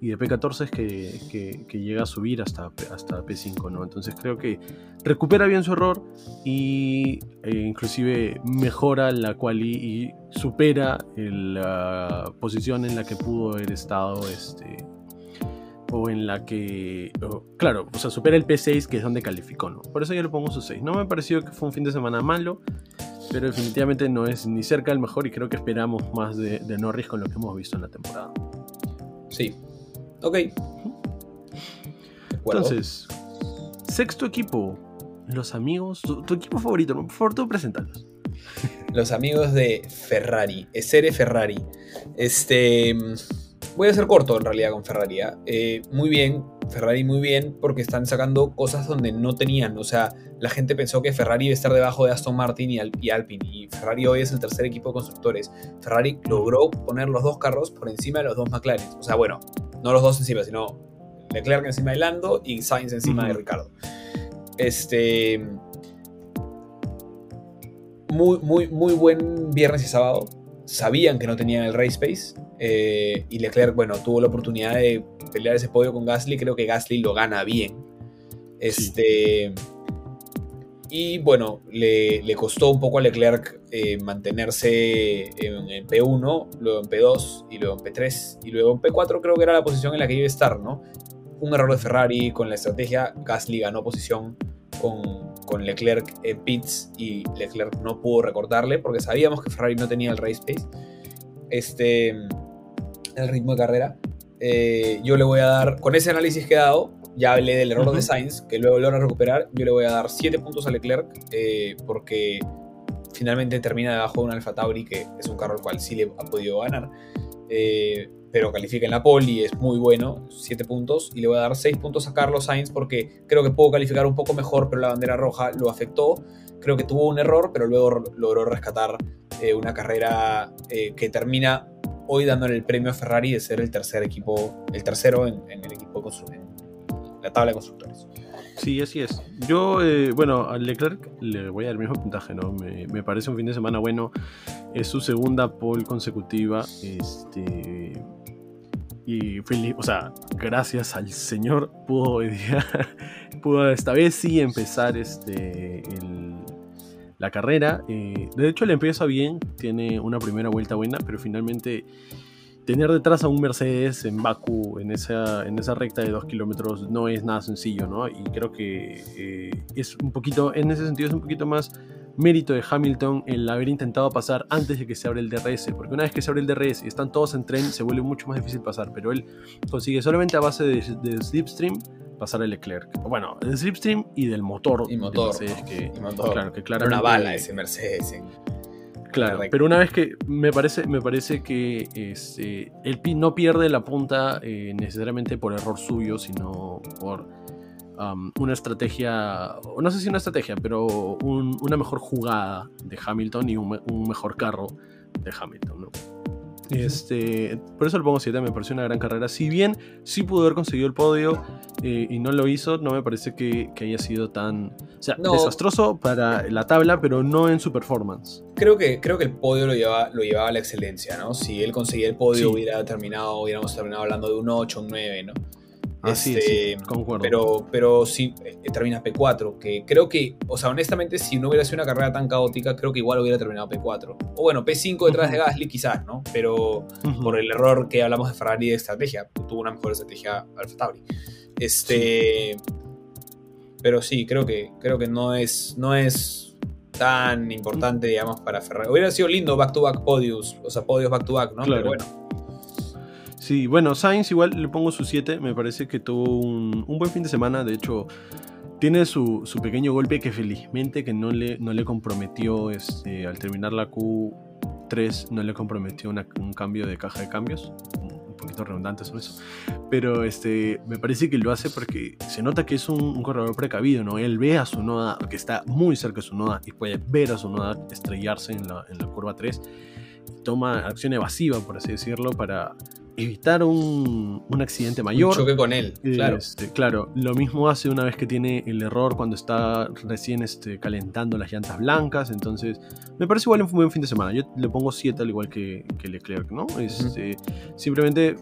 y de P14 es que, llega a subir hasta, hasta P5, ¿no? Entonces creo que recupera bien su error y eh, inclusive mejora la quali y supera la posición en la que pudo haber estado este o en la que claro, o sea, supera el P6 que es donde calificó, ¿no? Por eso yo le pongo su 6. No me pareció que fue un fin de semana malo, pero definitivamente no es ni cerca del mejor y creo que esperamos más de, de Norris con lo que hemos visto en la temporada. Sí, Ok. Entonces, sexto equipo. Los amigos. Tu, equipo favorito, por favor, tú presentarlos. Los amigos de Ferrari. Essere Ferrari. Este. Voy a ser corto en realidad con Ferrari. ¿ah? Eh, muy bien, Ferrari muy bien, porque están sacando cosas donde no tenían. O sea, la gente pensó que Ferrari iba a estar debajo de Aston Martin y, y Alpine. Y Ferrari hoy es el tercer equipo de constructores. Ferrari logró poner los dos carros por encima de los dos McLaren. O sea, bueno, no los dos encima, sino Leclerc encima de Lando y Sainz encima de Ricardo. Este. Muy, muy, muy buen viernes y sábado. Sabían que no tenían el race pace. Eh, y Leclerc, bueno, tuvo la oportunidad de pelear ese podio con Gasly. Creo que Gasly lo gana bien. Este. Y bueno, le, costó un poco a Leclerc eh, mantenerse en, P1, luego en P2 y luego en P3 y luego en P4 creo que era la posición en la que iba a estar, ¿no? Un error de Ferrari con la estrategia, Gasly ganó posición con, con Leclerc en pits y Leclerc no pudo recortarle porque sabíamos que Ferrari no tenía el race pace, este, el ritmo de carrera. Eh, yo le voy a dar, con ese análisis que he dado, ya hablé del error de Sainz, que luego logra recuperar. Yo le voy a dar 7 puntos a Leclerc, eh, porque finalmente termina debajo de un Alfa Tauri, que es un carro al cual sí le ha podido ganar. Eh, pero califica en la pole y es muy bueno, 7 puntos. Y le voy a dar 6 puntos a Carlos Sainz, porque creo que pudo calificar un poco mejor, pero la bandera roja lo afectó. Creo que tuvo un error, pero luego logró rescatar eh, una carrera que termina hoy dándole el premio a Ferrari de ser el tercer equipo, el tercero en, el equipo constructor la tabla de constructores. Sí, así es. Yo, eh, bueno, a Leclerc le voy a dar el mismo puntaje, ¿no? Me, parece un fin de semana bueno. Es su segunda pole consecutiva. Este. Y feliz, o sea, gracias al Señor pudo pudo esta vez sí empezar este, la carrera. Eh, de hecho, le empieza bien, tiene una primera vuelta buena, pero finalmente tener detrás a un Mercedes en Baku, en esa, en esa recta de 2 kilómetros, no es nada sencillo, ¿no? Y creo que eh, es un poquito, en ese sentido, es un poquito más mérito de Hamilton el haber intentado pasar antes de que se abra el DRS, porque una vez que se abre el DRS y están todos en tren, se vuelve mucho más difícil pasar, pero él consigue solamente a base de, slipstream pasar el Leclerc. Bueno, del slipstream y del motor. Y motor. Mercedes, que, Claro, que claramente, una bala ese Mercedes. Claro, pero una vez que me parece, me parece que este, el PI no pierde la punta eh, necesariamente por error suyo, sino por una estrategia, no sé si una estrategia, pero una mejor jugada de Hamilton y un, un mejor carro de Hamilton. ¿no? Este, por eso le pongo 7, me pareció una gran carrera. Si bien sí pudo haber conseguido el podio eh, y no lo hizo, no me parece que, haya sido tan. O sea, desastroso para la tabla, pero no en su performance. Creo que, creo que el podio lo llevaba, lo llevaba a la excelencia, ¿no? Si él conseguía el podio, hubiera terminado, hubiéramos terminado hablando de un 8, un 9, ¿no? Así este, concuerdo. Pero, pero sí, eh, termina P4, que creo que, o sea, honestamente, si no hubiera sido una carrera tan caótica, creo que igual hubiera terminado P4. O bueno, P5 detrás de Gasly quizás, ¿no? Pero por el error que hablamos de Ferrari de estrategia, tuvo una mejor estrategia Alfa Tauri. Este... Pero sí, creo que, creo que no es, no es tan importante, digamos, para Ferrari. Hubiera sido lindo back-to-back podios, o sea, podios back-to-back, ¿no? Pero bueno Sí, bueno, Sainz igual le pongo su 7. Me parece que tuvo un, buen fin de semana. De hecho, tiene su, pequeño golpe que felizmente que no le, no le comprometió este, al terminar la Q3, no le comprometió un cambio de caja de cambios. Un poquito redundante sobre eso. Pero este, me parece que lo hace porque se nota que es un, corredor precavido, ¿no? Él ve a su noda, que está muy cerca de su noda, y puede ver a su noda estrellarse en la, en la curva 3. Toma acción evasiva, por así decirlo, para evitar un, un accidente mayor. Un choque con él, claro. Este, claro, lo mismo hace una vez que tiene el error cuando está recién este, calentando las llantas blancas. Entonces, me parece igual un buen fin de semana. Yo le pongo 7 al igual que, que Leclerc, ¿no? Este, Simplemente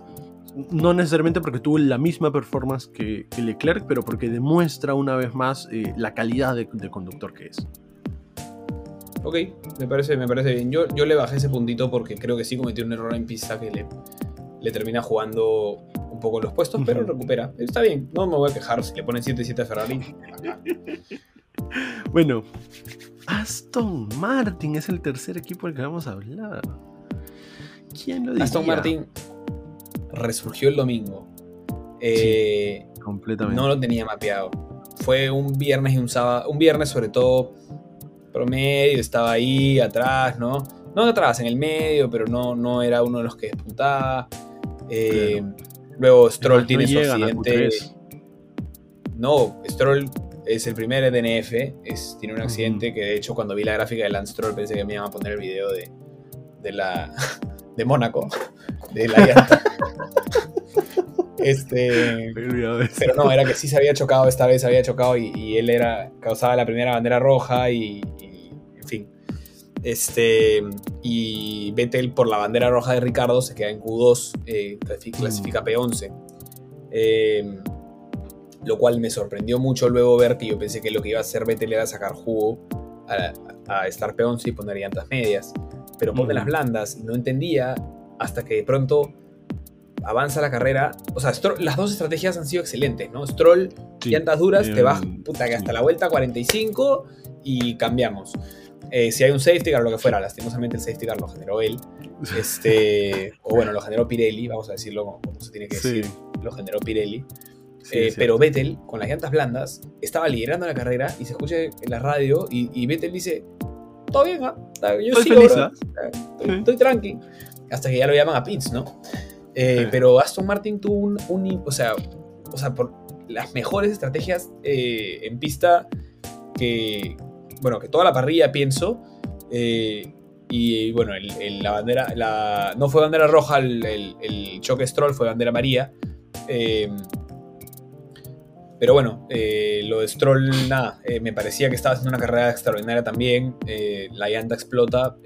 no necesariamente porque tuvo la misma performance que, que Leclerc, pero porque demuestra una vez más eh, la calidad de, de, conductor que es. Ok, me parece, me parece bien. Yo, yo le bajé ese puntito porque creo que sí cometió un error en pista que le, le termina jugando un poco los puestos, pero recupera. Está bien, no me voy a quejar si le ponen 7-7 a Ferrari. bueno, Aston Martin es el tercer equipo del que vamos a hablar. ¿Quién lo diría? Aston Martin resurgió el domingo. Eh, sí, completamente. No lo tenía mapeado. Fue un viernes y un sábado. Un viernes, sobre todo, promedio, estaba ahí atrás, ¿no? No atrás, en el medio, pero no, no era uno de los que despuntaba. Eh, claro. Luego Stroll no tiene su accidente. No, Stroll es el primer DNF. Es, tiene un accidente uh -huh. que, de hecho, cuando vi la gráfica de Lance Stroll, pensé que me iban a poner el video de, de la. de Mónaco. De la llanta. Este, pero no, era que sí se había chocado, esta vez se había chocado y, y él era, causaba la primera bandera roja y. Este, y Vettel por la bandera roja de Ricardo se queda en Q2, eh, clasifica P11. Eh, lo cual me sorprendió mucho luego ver que yo pensé que lo que iba a hacer Vettel era sacar jugo a, a estar P11 y poner llantas medias. Pero pone uh -huh. las blandas y no entendía hasta que de pronto avanza la carrera. O sea, Stroll, las dos estrategias han sido excelentes, ¿no? Stroll, sí, llantas duras, eh, te vas puta, que hasta la vuelta 45 y cambiamos. Eh, si hay un safety car o lo que fuera, lastimosamente el safety car lo generó él. Este, o bueno, lo generó Pirelli, vamos a decirlo como, como se tiene que decir. Sí. Lo generó Pirelli. Sí, eh, pero Vettel, con las llantas blandas, estaba liderando la carrera y se escucha en la radio y, y Vettel dice, todo bien, ¿ah? yo estoy sigo, feliz, bro. estoy, estoy tranqui. Hasta que ya lo llaman a Pins, ¿no? Eh. Pero Aston Martin tuvo un, un, o, sea, o sea, por las mejores estrategias en pista que, bueno, que toda la parrilla pienso. Eh, y bueno, el, el, la bandera, la, no fue bandera roja el, el choque Stroll, fue bandera amarilla. Eh, pero bueno, eh, lo de Stroll, nada, eh, me parecía que estaba haciendo una carrera extraordinaria también. Eh, la llanta explota,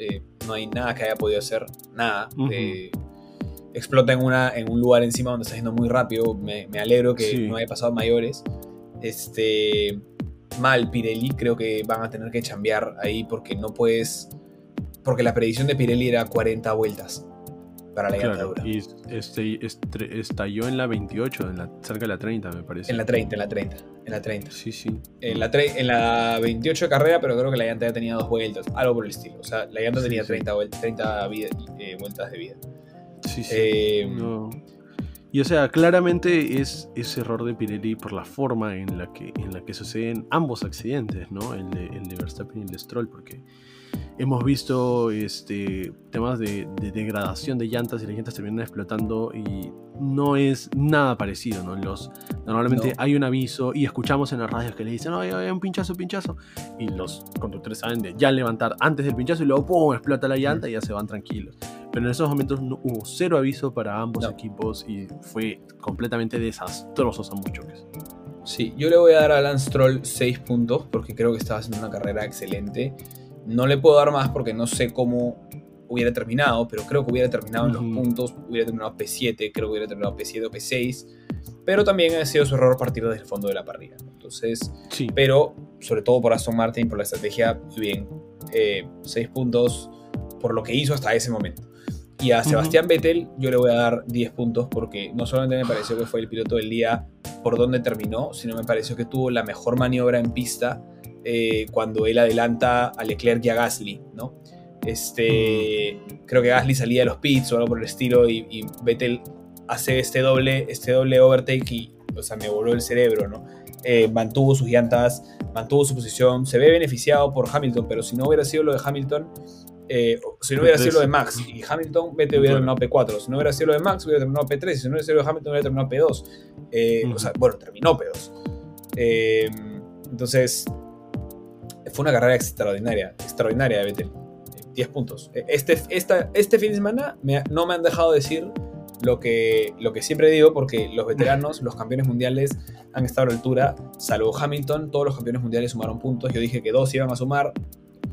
no hay nada que haya podido hacer, nada. Uh -huh. explota en, una, en un lugar encima donde está yendo muy rápido. Me, me alegro que sí. no haya pasado mayores. Este, mal Pirelli, creo que van a tener que chambear ahí porque no puedes. Porque la predicción de Pirelli era 40 vueltas para la claro, Y este, este, estalló en la 28, en la, cerca de la 30, me parece. En la 30, en la 30. En la 30. Sí, sí. En la, en la 28 de carrera, pero creo que la llanta ya tenía dos vueltas, algo por el estilo. O sea, la llanta sí, tenía sí. 30, 30 vida, eh, vueltas de vida. Sí, sí. Eh, no. Y o sea, claramente es ese error de Pirelli por la forma en la que, en la que suceden ambos accidentes, ¿no? El de, el de Verstappen y el de Stroll, porque hemos visto este, temas de, de, degradación de llantas y las llantas terminan explotando y no es nada parecido, ¿no? Los, normalmente no. hay un aviso y escuchamos en las radios que le dicen, hay un pinchazo, pinchazo, y los conductores saben de ya levantar antes del pinchazo y luego ¡pum! explota la llanta y ya se van tranquilos. Pero en esos momentos no, hubo cero aviso para ambos no. equipos y fue completamente desastrosos ambos choques. Sí, yo le voy a dar a Lance Stroll 6 puntos porque creo que estaba haciendo una carrera excelente. No le puedo dar más porque no sé cómo hubiera terminado, pero creo que hubiera terminado en los puntos, hubiera terminado P7, creo que hubiera terminado P7 o P6, pero también ha sido su error partir desde el fondo de la parrilla. Entonces, sí. pero sobre todo por Aston Martin, por la estrategia, bien, 6 eh, puntos por lo que hizo hasta ese momento. Y a Sebastián uh -huh. Vettel yo le voy a dar 10 puntos porque no solamente me pareció que fue el piloto del día por donde terminó, sino me pareció que tuvo la mejor maniobra en pista eh, cuando él adelanta a Leclerc y a Gasly, ¿no? Este, mm. Creo que Gasly salía de los pits o algo por el estilo y, y Vettel hace este doble, este doble overtake y, o sea, me voló el cerebro, ¿no? Eh, mantuvo sus llantas, mantuvo su posición, se ve beneficiado por Hamilton, pero si no hubiera sido lo de Hamilton, eh, si no hubiera sido lo de Max y Hamilton, Vettel hubiera terminado P4, si no hubiera sido lo de Max, hubiera terminado P3, si no hubiera sido lo de Hamilton, hubiera terminado P2. Eh, uh -huh. O sea, bueno, terminó P2. Eh, entonces, fue una carrera extraordinaria, extraordinaria de Vettel. 10 puntos. Este, esta, este fin de semana me, no me han dejado decir lo que, lo que siempre digo, porque los veteranos, los campeones mundiales, han estado a la altura, salvo Hamilton, todos los campeones mundiales sumaron puntos. Yo dije que dos iban a sumar,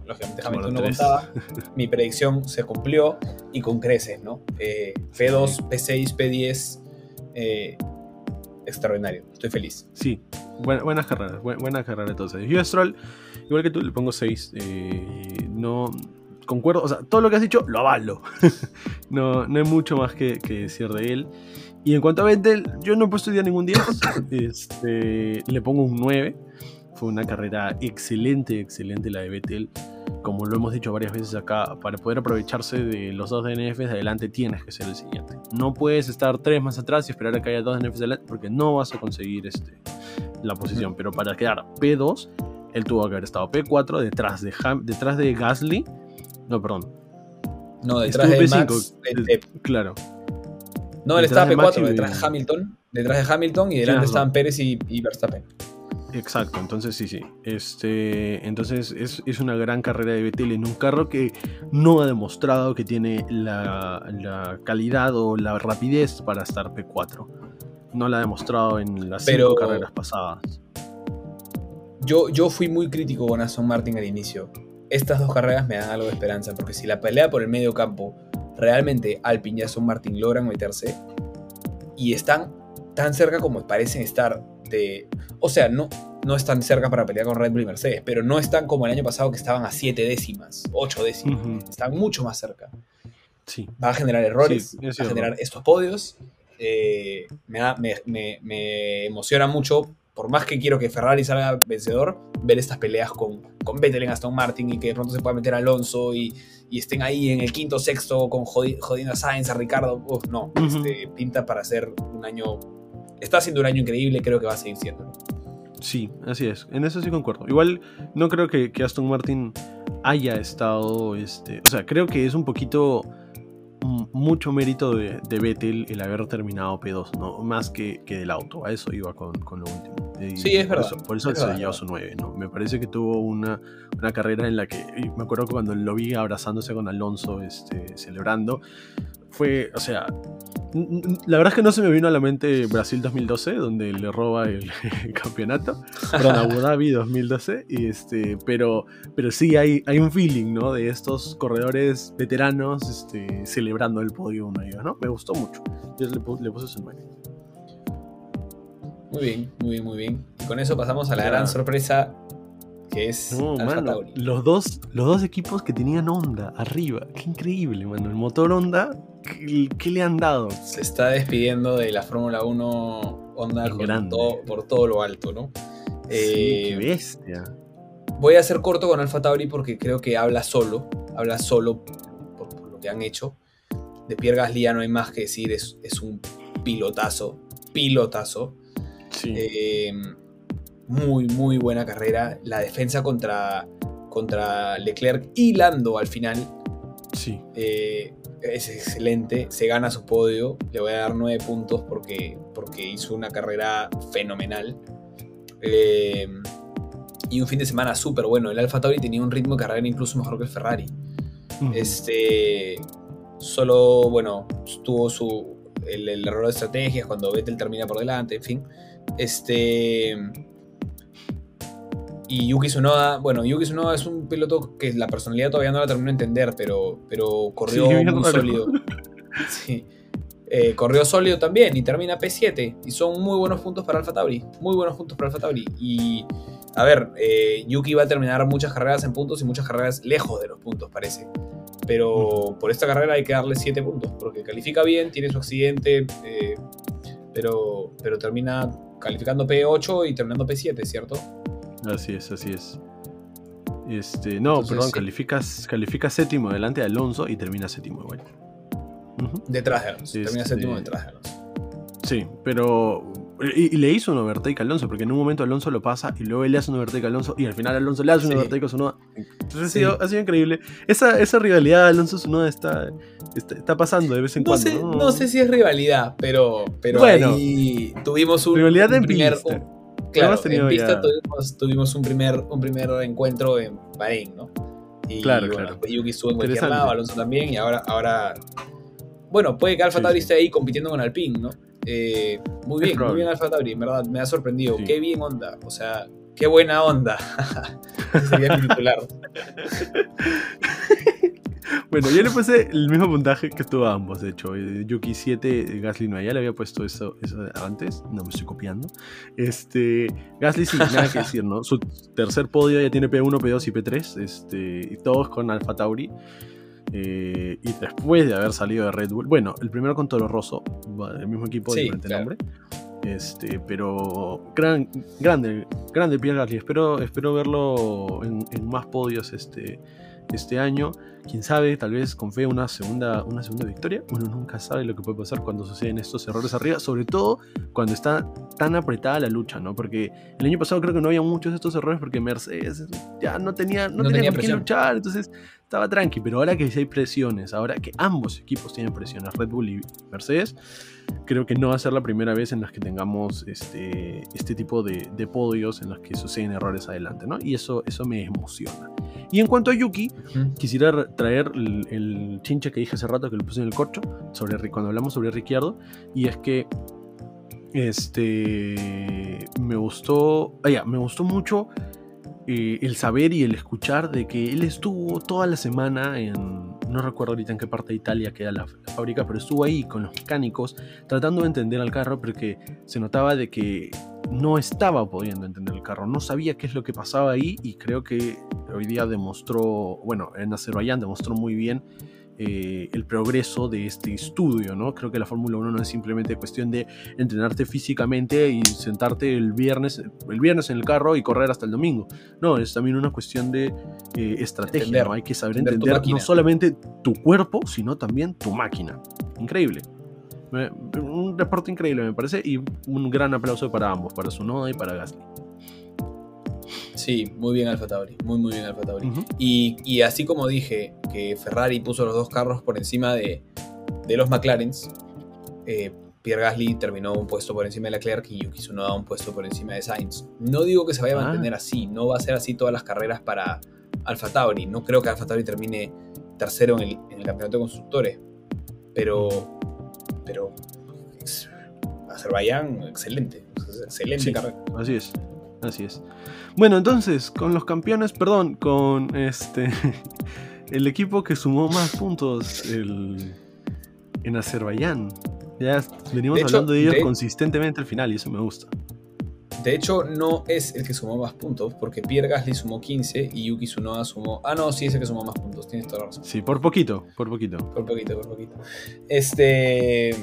lógicamente Hamilton no contaba. Mi predicción se cumplió y con creces, ¿no? Eh, P2, P6, P10, eh, extraordinario. Estoy feliz. Sí, buena, buenas carreras, buena, carrera entonces. Yo Stroll, igual que tú, le pongo 6. Eh, no concuerdo, o sea, todo lo que has dicho lo avalo. no, no hay mucho más que, decir de él. Y en cuanto a Vettel, yo no he puesto ya ningún 10. Este, le pongo un 9. Fue una carrera excelente, excelente la de Vettel. Como lo hemos dicho varias veces acá, para poder aprovecharse de los dos DNFs de adelante tienes que ser el siguiente. No puedes estar tres más atrás y esperar a que haya dos DNFs de adelante porque no vas a conseguir este, la posición. Pero para quedar P2, él tuvo que haber estado P4 detrás de, detrás de Gasly no, perdón. No, detrás de Max. claro. No, él estaba P4, detrás de Hamilton. Detrás de Hamilton y delante estaban Pérez y, Verstappen. Exacto, entonces sí, sí. Este, entonces es, una gran carrera de Vettel en un carro que no ha demostrado que tiene la, calidad o la rapidez para estar P4. No la ha demostrado en las cinco carreras pasadas. Yo, yo fui muy crítico con Aston Martin al inicio estas dos carreras me dan algo de esperanza, porque si la pelea por el medio campo realmente Alpine y Aston Martin logran meterse y están tan cerca como parecen estar de... O sea, no, no están cerca para pelear con Red Bull y Mercedes, pero no están como el año pasado que estaban a 7 décimas, 8 décimas. Están mucho más cerca. Sí. Va a generar errores, va a generar estos podios. Eh, me, me emociona mucho por más que quiero que Ferrari salga vencedor, ver estas peleas con, con Vettel en Aston Martin y que de pronto se pueda meter Alonso y, estén ahí en el quinto, sexto con jodiendo a Sainz, a Ricardo. no, este, pinta para ser un año. Está siendo un año increíble, creo que va a seguir siendo. Sí, así es. En eso sí concuerdo. Igual no creo que, que Aston Martin haya estado. Este, o sea, creo que es un poquito mucho mérito de, de, Vettel el haber terminado P2, ¿no? Más que, que del auto. A eso iba con, con lo último. sí, es verdad. por eso se llevó su 9, ¿no? Me parece que tuvo una, una, carrera en la que. Me acuerdo cuando lo vi abrazándose con Alonso, este, celebrando. Fue, o sea, la verdad es que no se me vino a la mente Brasil 2012, donde le roba el, campeonato. Perdón, Abu Dhabi 2012. Y este, pero, pero sí hay, hay un feeling, ¿no? De estos corredores veteranos este, celebrando el podio uno de ellos, ¿no? Me gustó mucho. Yo le, puse su nombre. Muy bien, muy bien, muy bien. Y con eso pasamos a la gran sorpresa que es Los dos, los dos equipos que tenían Honda arriba. Qué increíble, mano. El motor Honda, ¿qué, le han dado? Se está despidiendo de la Fórmula 1 Honda por todo lo alto, ¿no? Sí, qué eh, bestia. Voy a ser corto con Alfa Tauri porque creo que habla solo. Habla solo por, lo que han hecho. De Pierre Gasly ya no hay más que decir. Es, es un pilotazo. Pilotazo. Sí. Eh, muy, muy buena carrera. La defensa contra, contra Leclerc y Lando al final. Sí. Eh, es excelente. Se gana su podio. Le voy a dar nueve puntos porque, porque hizo una carrera fenomenal. Eh, y un fin de semana súper bueno. El Alfa Tauri tenía un ritmo de carrera incluso mejor que el Ferrari. Este. Solo, bueno, tuvo su. El, el, error de estrategias cuando Vettel termina por delante, en fin. Este. Y Yuki Tsunoda, bueno, Yuki Tsunoda es un piloto que la personalidad todavía no la termino de entender, pero, pero corrió muy sólido. Sí. Eh, corrió sólido también y termina P7. Y son muy buenos puntos para Alfa Tauri. Muy buenos puntos para Alfa Tauri. Y a ver, eh, Yuki va a terminar muchas carreras en puntos y muchas carreras lejos de los puntos, parece. Pero por esta carrera hay que darle 7 puntos, porque califica bien, tiene su accidente, eh, pero, pero termina calificando P8 y terminando P7, ¿cierto? Así es, así es. Este, no, perdón, calificas, calificas séptimo delante de Alonso y termina séptimo igual. Detrás de Alonso, termina este, séptimo detrás de Alonso. Sí, pero. Y, le hizo un overtake a Alonso, porque en un momento Alonso lo pasa y luego él le hace un overtake a Alonso y al final Alonso le hace un overtake a Sunoda. Entonces ha, sido, ha, sido, increíble. Esa, esa rivalidad Alonso-Sunoda está, está, pasando de vez en cuando. Sé, ¿no? sé si es rivalidad, pero, pero bueno, ahí tuvimos un. Rivalidad en primer, Claro, en pista tuvimos, un, primer, un primer encuentro en Bahrein, ¿no? Y claro, claro. Yuki estuvo en cualquier lado, Alonso también, y ahora, ahora Bueno, puede que Alfa Sí, Tauri sí. esté ahí compitiendo con Alpine, ¿no? Eh, muy bien, muy bien Alfa Tauri, en verdad, me ha sorprendido. Sí. Qué bien onda, o sea, qué buena onda. Sería mi titular. Bueno, yo le puse el mismo puntaje que estuvo a ambos, de hecho. Eh, Yuki 7, Gasly 9. Ya le había puesto eso, eso antes, no me estoy copiando. Este, Gasly sí, nada que decir, ¿no? Su tercer podio ya tiene P1, P2 y P3, este, y todos con Alfa Tauri. Eh, y después de haber salido de Red Bull, bueno, el primero con Toro Rosso, el mismo equipo, Sí, diferente claro. nombre. Este, pero gran, grande, grande Pierre Gasly. Espero, espero verlo en, en más podios este, este año. Quién sabe, tal vez con fe una segunda, una segunda victoria. Uno nunca sabe lo que puede pasar cuando suceden estos errores arriba, sobre todo cuando está tan apretada la lucha, ¿no? Porque el año pasado creo que no había muchos de estos errores porque Mercedes ya no tenía, no No tenía, tenía quién presión. luchar, entonces estaba tranqui. Pero ahora que hay presiones, ahora que ambos equipos tienen presiones, Red Bull y Mercedes, creo que no va a ser la primera vez en las que tengamos este, este tipo de, de podios en los que suceden errores adelante, ¿no? Y eso, eso me emociona. Y en cuanto a Yuki, quisiera traer el, el chinche que dije hace rato que lo puse en el corcho, sobre, cuando hablamos sobre Ricciardo, y es que este me gustó, ah, ya, me gustó mucho eh, el saber y el escuchar de que él estuvo toda la semana en, no recuerdo ahorita en qué parte de Italia queda la, la fábrica, pero estuvo ahí con los mecánicos tratando de entender al carro porque se notaba de que no estaba pudiendo entender el carro, no sabía qué es lo que pasaba ahí y creo que hoy día demostró, bueno, en Azerbaiyán demostró muy bien eh, el progreso de este estudio, ¿no? Creo que la Fórmula 1 no es simplemente cuestión de entrenarte físicamente y sentarte el viernes, el viernes en el carro y correr hasta el domingo. No, es también una cuestión de eh, estrategia, Entender, ¿no? Hay que saber entender no solamente tu cuerpo, sino también tu máquina. Increíble. Un deporte increíble, me parece, y un gran aplauso para ambos, para Sunoda y para Gasly. Sí, muy bien Alfa Tauri, muy muy bien Alfa Tauri. Y así como dije que Ferrari puso los dos carros por encima de, de los McLarens, eh, Pierre Gasly terminó un puesto por encima de Leclerc y Yuki Tsunoda un puesto por encima de Sainz. No digo que se vaya a Ah. mantener así, no va a ser así todas las carreras para Alfa Tauri. No creo que Alfa Tauri termine tercero en el, en el campeonato de constructores. Pero, pero es- Azerbaiyán, excelente, excelente Sí. carrera. Así es, así es. Bueno, entonces, con los campeones, perdón, con este el equipo que sumó más puntos el- en Azerbaiyán. Ya venimos De hecho, hablando de ellos de- consistentemente al final y eso me gusta. De hecho, no es el que sumó más puntos, porque Pierre Gasly sumó 15 y Yuki Tsunoda sumó. Ah, no, sí es el que sumó más puntos, tienes toda la razón. Sí, por poquito, por poquito. Por poquito, por poquito. Este.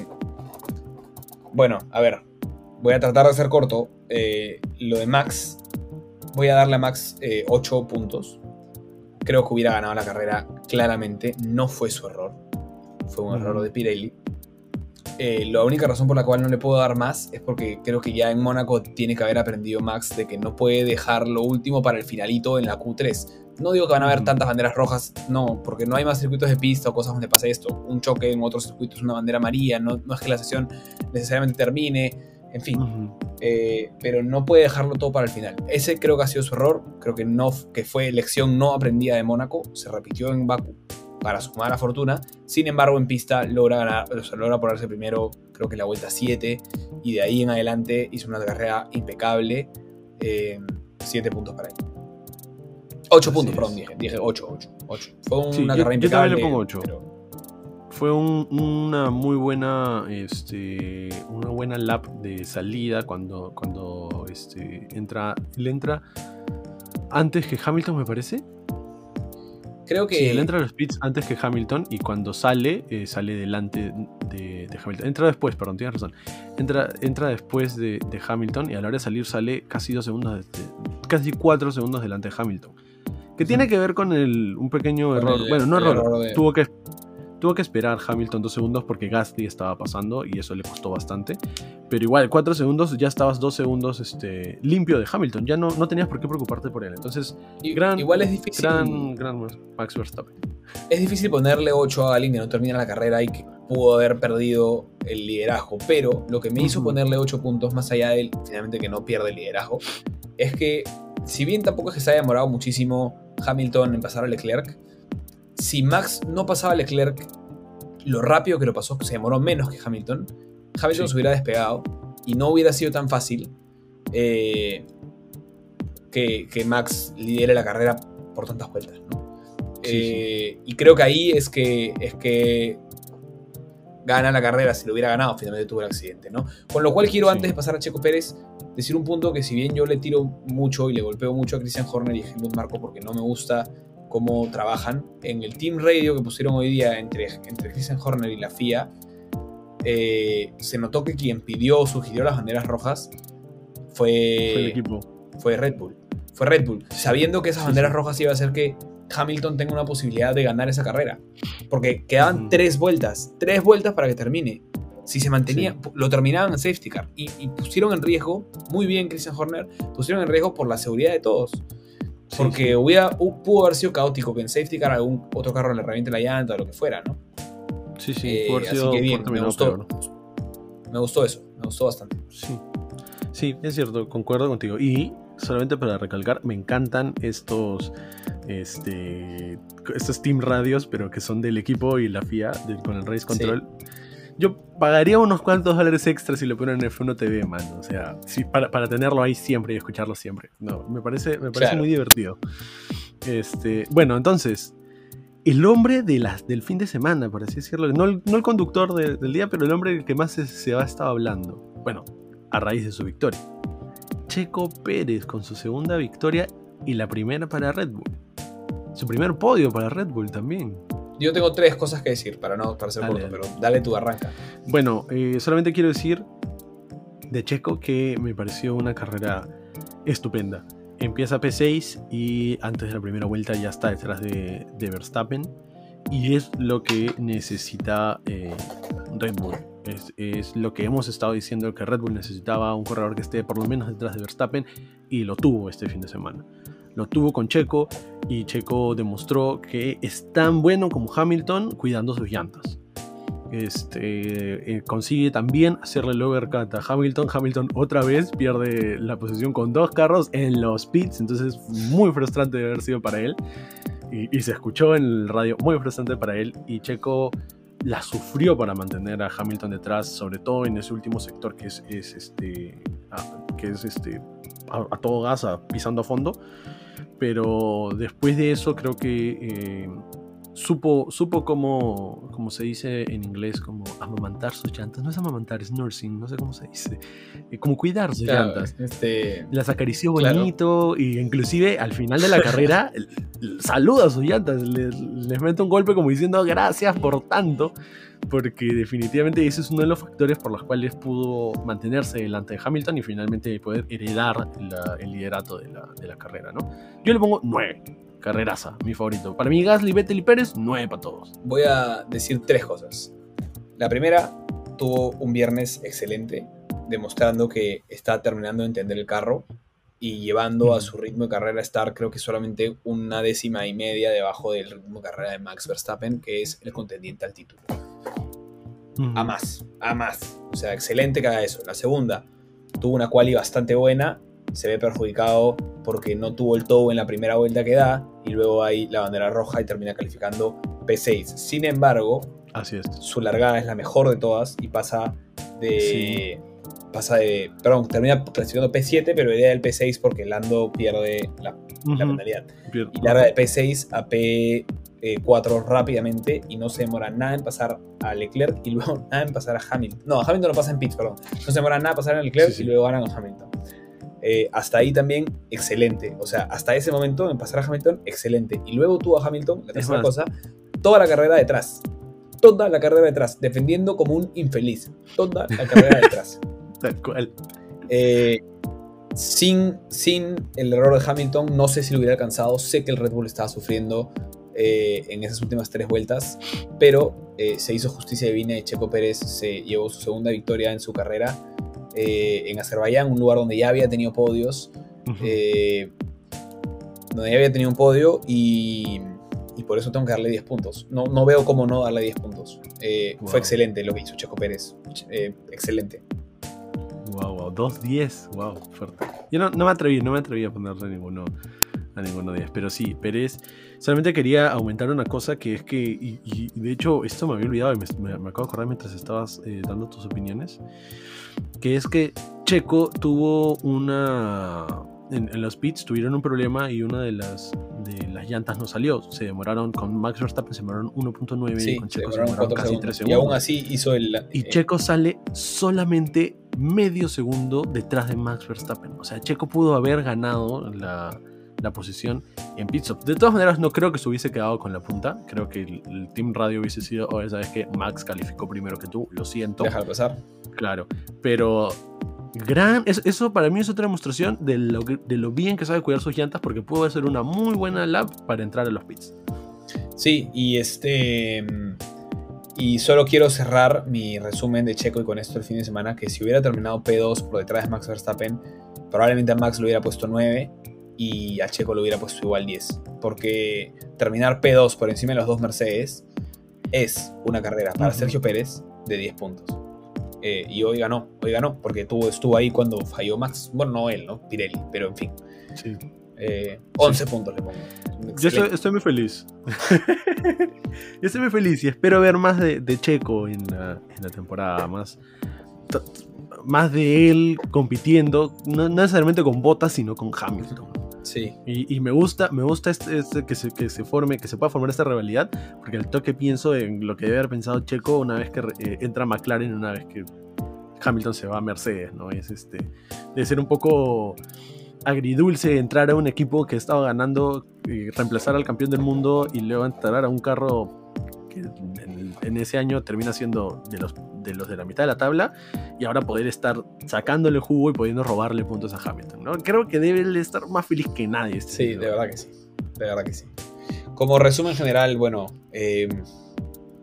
Bueno, a ver. Voy a tratar de ser corto. Eh, lo de Max. Voy a darle a Max 8 puntos. Creo que hubiera ganado la carrera claramente. No fue su error. Fue un error de Pirelli. Eh, la única razón por la cual no le puedo dar más es porque creo que ya en Mónaco tiene que haber aprendido Max de que no puede dejar lo último para el finalito en la Q3. No digo que van a haber tantas banderas rojas, no, porque no hay más circuitos de pista o cosas donde pase esto. Un choque en otros circuitos, una bandera amarilla, no, no es que la sesión necesariamente termine, en fin. Eh, pero no puede dejarlo todo para el final. Ese creo que ha sido su error, creo que, no, que fue lección no aprendida de Mónaco, se repitió en Baku para sumar la fortuna, sin embargo en pista logra, ganar, o sea, logra ponerse primero, creo que la vuelta 7, y de ahí en adelante hizo una carrera impecable, 7 puntos para él. 8 Así puntos, es. perdón, dije, dije 8, 8, 8. Fue una Sí, yo- carrera yo también impecable. le pongo ocho. pero- Fue un- una muy buena, este, una buena lap de salida cuando, cuando este, entra, él entra antes que Hamilton, me parece. creo que Sí, él entra a los pits antes que Hamilton y cuando sale, eh, sale delante de, de Hamilton. Entra después, perdón, tienes razón. Entra, entra después de, de Hamilton y a la hora de salir sale casi dos segundos, de- casi cuatro segundos delante de Hamilton. Que tiene que ver con el, un pequeño Con error. el- bueno, no error, tuvo que tuvo que esperar Hamilton dos segundos porque Gasly estaba pasando y eso le costó bastante. Pero igual, cuatro segundos ya estabas dos segundos este, limpio de Hamilton. Ya no, no tenías por qué preocuparte por él. Entonces, i- gran- igual es difícil. gran, gran Max Verstappen. es difícil ponerle 8 a alguien que no termina la carrera y que pudo haber perdido el liderazgo, pero lo que me hizo ponerle 8 puntos más allá de él, finalmente que no pierde el liderazgo, es que si bien tampoco es que se haya demorado muchísimo Hamilton en pasar a Leclerc, si Max no pasaba a Leclerc, lo rápido que lo pasó, se demoró menos que Hamilton, Hamilton se hubiera despegado y no hubiera sido tan fácil eh, que, que, Max lidere la carrera por tantas vueltas. Eh, y creo que ahí es que, es que gana la carrera, si lo hubiera ganado, finalmente tuvo el accidente, ¿no? Con lo cual quiero, antes de pasar a Checo Pérez, decir un punto que si bien yo le tiro mucho y le golpeo mucho a Christian Horner y a Helmut Marco porque no me gusta cómo trabajan, en el Team Radio que pusieron hoy día entre, entre Christian Horner y la FIA, eh, se notó que quien pidió o sugirió las banderas rojas fue, fue el equipo. Fue Red Bull. Fue Red Bull, sabiendo que esas banderas rojas iba a hacer que Hamilton tenga una posibilidad de ganar esa carrera. Porque quedaban tres vueltas, tres vueltas para que termine. Si se mantenía, lo terminaban en safety car. Y, pusieron en riesgo, muy bien Christian Horner, pusieron en riesgo por la seguridad de todos. Porque Hubiera, pudo haber sido caótico que en safety car algún otro carro le reviente la llanta o lo que fuera, ¿no? Sí, sí, eh, así que bien, me gustó, me gustó eso, me gustó bastante. Sí. sí, es cierto, concuerdo contigo. Y solamente para recalcar, me encantan estos, este, estos Team Radios, pero que son del equipo y la FIA, con el Race Control. Yo pagaría unos cuantos dólares extras si lo ponen en F1 TV, man. O sea, para, tenerlo ahí siempre y escucharlo siempre. No, me parece, me parece muy divertido. Este, bueno, entonces, el hombre de las, del fin de semana, por así decirlo. No el, no el conductor del día, pero el hombre que más se, se ha estado hablando. Bueno, a raíz de su victoria. Checo Pérez con su segunda victoria y la primera para Red Bull. Su primer podio para Red Bull también. Yo tengo tres cosas que decir para no parecer corto, pero dale tu arranca. Bueno, eh, solamente quiero decir de Checo que me pareció una carrera estupenda. Empieza P6 y antes de la primera vuelta ya está detrás de, Verstappen. Y es lo que necesita eh, Red Bull. Es, lo que hemos estado diciendo que Red Bull necesitaba un corredor que esté por lo menos detrás de Verstappen y lo tuvo este fin de semana. Lo tuvo con Checo y Checo demostró que es tan bueno como Hamilton cuidando sus llantas. Este, eh, consigue también hacerle el overcut a Hamilton. Hamilton otra vez pierde la posición con dos carros en los pits, entonces muy frustrante de haber sido para él. Y, y, se escuchó en el radio muy frustrante para él. Y Checo la sufrió para mantener a Hamilton detrás, sobre todo en ese último sector que es, este, que es este, a, todo gas, pisando a fondo. Pero después de eso creo que eh, supo, supo como, como se dice en inglés, como amamantar sus llantas. No es amamantar, es nursing, no sé cómo se dice. Eh, como cuidar sus llantas. Este... Las acarició bonito y inclusive al final de la carrera saluda a sus llantas, les, les mete un golpe como diciendo gracias por tanto porque definitivamente ese es uno de los factores por los cuales pudo mantenerse delante de Hamilton y finalmente poder heredar el liderato de la, de la, carrera, ¿no? Yo le pongo 9 carreraza, mi favorito. Para mí, Gasly, Vettel y Pérez, nueve para todos. Voy a decir tres cosas. La primera, tuvo un viernes excelente, demostrando que está terminando de entender el carro y llevando a su ritmo de carrera a estar, creo que solamente una décima y media debajo del ritmo de carrera de Max Verstappen, que es el contendiente al título. A más, a más. O sea, excelente que haga eso. La segunda, tuvo una quali bastante buena se ve perjudicado porque no tuvo el tow en la primera vuelta que da y luego hay la bandera roja y termina calificando P6. Sin embargo, Así es. su largada es la mejor de todas y pasa de... Pasa de... Perdón, termina clasificando P7, pero idea del P6 porque Lando pierde la, penalidad. Y larga de P6 a P4 rápidamente y no se demora nada en pasar a Leclerc y luego nada en pasar a Hamilton. No, a Hamilton no pasa en pits, perdón. No se demora nada en pasar a Leclerc y luego ganan a Hamilton. Eh, hasta ahí también excelente. O sea, hasta ese momento en pasar a Hamilton, excelente. Y luego tuvo a Hamilton, la tercera cosa, toda la carrera detrás. Toda la carrera detrás, defendiendo como un infeliz. Toda la carrera detrás. Tal cual. Eh, sin, sin el error de Hamilton, no sé si lo hubiera alcanzado. Sé que el Red Bull estaba sufriendo eh, en esas últimas tres vueltas, pero se hizo justicia divina y Checo Pérez se llevó su segunda victoria en su carrera eh, en Azerbaiyán, un lugar donde ya había tenido podios, eh, donde ya había tenido un podio y, por eso tengo que darle 10 puntos. No, no veo cómo no darle 10 puntos. Eh, fue excelente lo que hizo Checo Pérez. excelente. Wow, wow, 2-10, wow, fuerte. Yo no, me atreví, no me atreví a ponerle ninguno a ninguno de ellos. Pero sí, Pérez. Solamente quería aumentar una cosa que es que, y, de hecho esto me había olvidado y me, acabo de acordar mientras estabas eh, dando tus opiniones, que es que Checo tuvo una... En, los pits tuvieron un problema y una de las, de las llantas no salió. Se demoraron, con Max Verstappen se demoraron 1.9 y con Checo se demoraron casi 3 segundos. Y aún así hizo el... Y eh, Checo sale solamente medio segundo detrás de Max Verstappen. O sea, Checo pudo haber ganado la, la posición en pit De todas maneras, no creo que se hubiese quedado con la punta. Creo que el, Team Radio hubiese sido, oye, sabes que Max calificó primero que tú, lo siento. Déjalo pasar. Claro, pero gran, eso, para mí es otra demostración de lo, de lo bien que sabe cuidar sus llantas porque pudo ser una muy buena lap para entrar a los pits. Sí, y este... Y solo quiero cerrar mi resumen de Checo y con esto el fin de semana, que si hubiera terminado P2 por detrás de Max Verstappen, probablemente a Max lo hubiera puesto 9 y a Checo lo hubiera puesto igual 10. Porque terminar P2 por encima de los dos Mercedes es una carrera para Sergio Pérez de 10 puntos. Eh, y hoy ganó, hoy ganó, porque tuvo, estuvo ahí cuando falló Max. Bueno, no él, ¿no? Pirelli, pero en fin. Sí. 11 eh, puntos le pongo. Yo estoy, muy feliz. Yo estoy muy feliz y espero ver más de, Checo en la, en la, temporada. Más, más de él compitiendo, no necesariamente con Bottas, sino con Hamilton. Sí. Y, me gusta, me gusta este, este, que, se, que se forme, que se pueda formar esta rivalidad, porque al toque pienso en lo que debe haber pensado Checo una vez que eh, entra McLaren, una vez que Hamilton se va a Mercedes, ¿no? Es este, debe ser un poco agridulce entrar a un equipo que estaba ganando, y reemplazar al campeón del mundo y luego entrar a un carro que en ese año termina siendo de los de los de la mitad de la tabla y ahora poder estar sacándole jugo y pudiendo robarle puntos a Hamilton. ¿no? Creo que debe estar más feliz que nadie. Este sí, de verdad que sí. De verdad que sí. Como resumen general, bueno, em,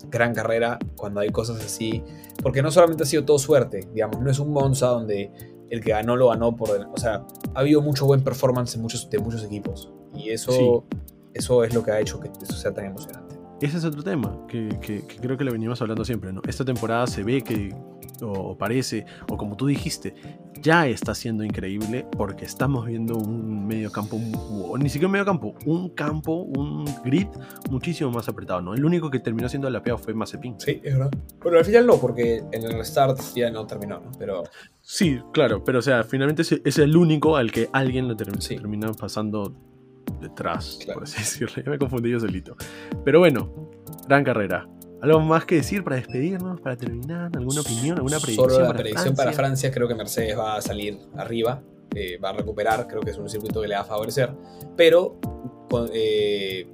gran carrera cuando hay cosas así. Porque no solamente ha sido todo suerte, digamos, no es un Monza donde el que ganó lo ganó por... O sea, ha habido mucho buen performance en muchos, de muchos equipos. Y eso, eso es lo que ha hecho que eso sea tan emocionante. Ese es otro tema que, creo que lo venimos hablando siempre, ¿no? Esta temporada se ve que, o, parece, o como tú dijiste, ya está siendo increíble porque estamos viendo un medio campo, o ni siquiera un medio campo, un campo, un grid muchísimo más apretado, ¿no? El único que terminó siendo la lapeado fue Mazepin. Sí, es verdad. Bueno, al final no, porque en el restart ya no terminó, ¿no? Pero... Sí, claro, pero o sea, finalmente es, el único al que alguien lo termina pasando detrás, por así decirlo. Ya me confundí yo solito. Pero bueno, gran carrera. ¿Algo más que decir para despedirnos, para terminar? ¿Alguna opinión, alguna predicción? Solo la predicción para Francia, creo que Mercedes va a salir arriba, eh, va a recuperar, creo que es un circuito que le va a favorecer, pero eh,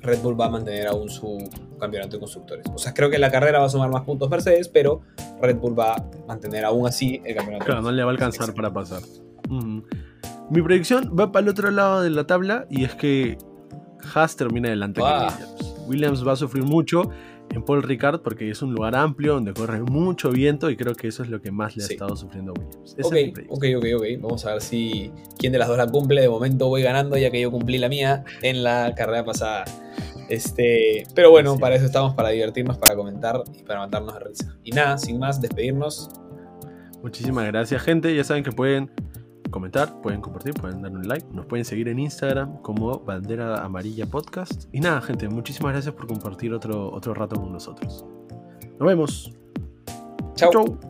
Red Bull va a mantener aún su campeonato de constructores. O sea, creo que la carrera va a sumar más puntos Mercedes, pero Red Bull va a mantener aún así el campeonato. Claro, no le va a alcanzar para pasar. Mi predicción va para el otro lado de la tabla y es que Haas termina delante de Williams. Williams va a sufrir mucho en Paul Ricard porque es un lugar amplio donde corre mucho viento y creo que eso es lo que más le ha estado sufriendo a Williams. ok, ok, ok, ok. Vamos a ver si quién de las dos la cumple. De momento voy ganando ya que yo cumplí la mía en la carrera pasada. Este, pero bueno, para eso estamos, para divertirnos, para comentar y para matarnos de risa. Y nada, sin más, despedirnos. Muchísimas gracias, gente. Ya saben que pueden comentar, pueden compartir, pueden dar un like, nos pueden seguir en Instagram como Bandera Amarilla Podcast. Y nada, gente, muchísimas gracias por compartir otro, otro rato con nosotros. Nos vemos. Chao. Chau.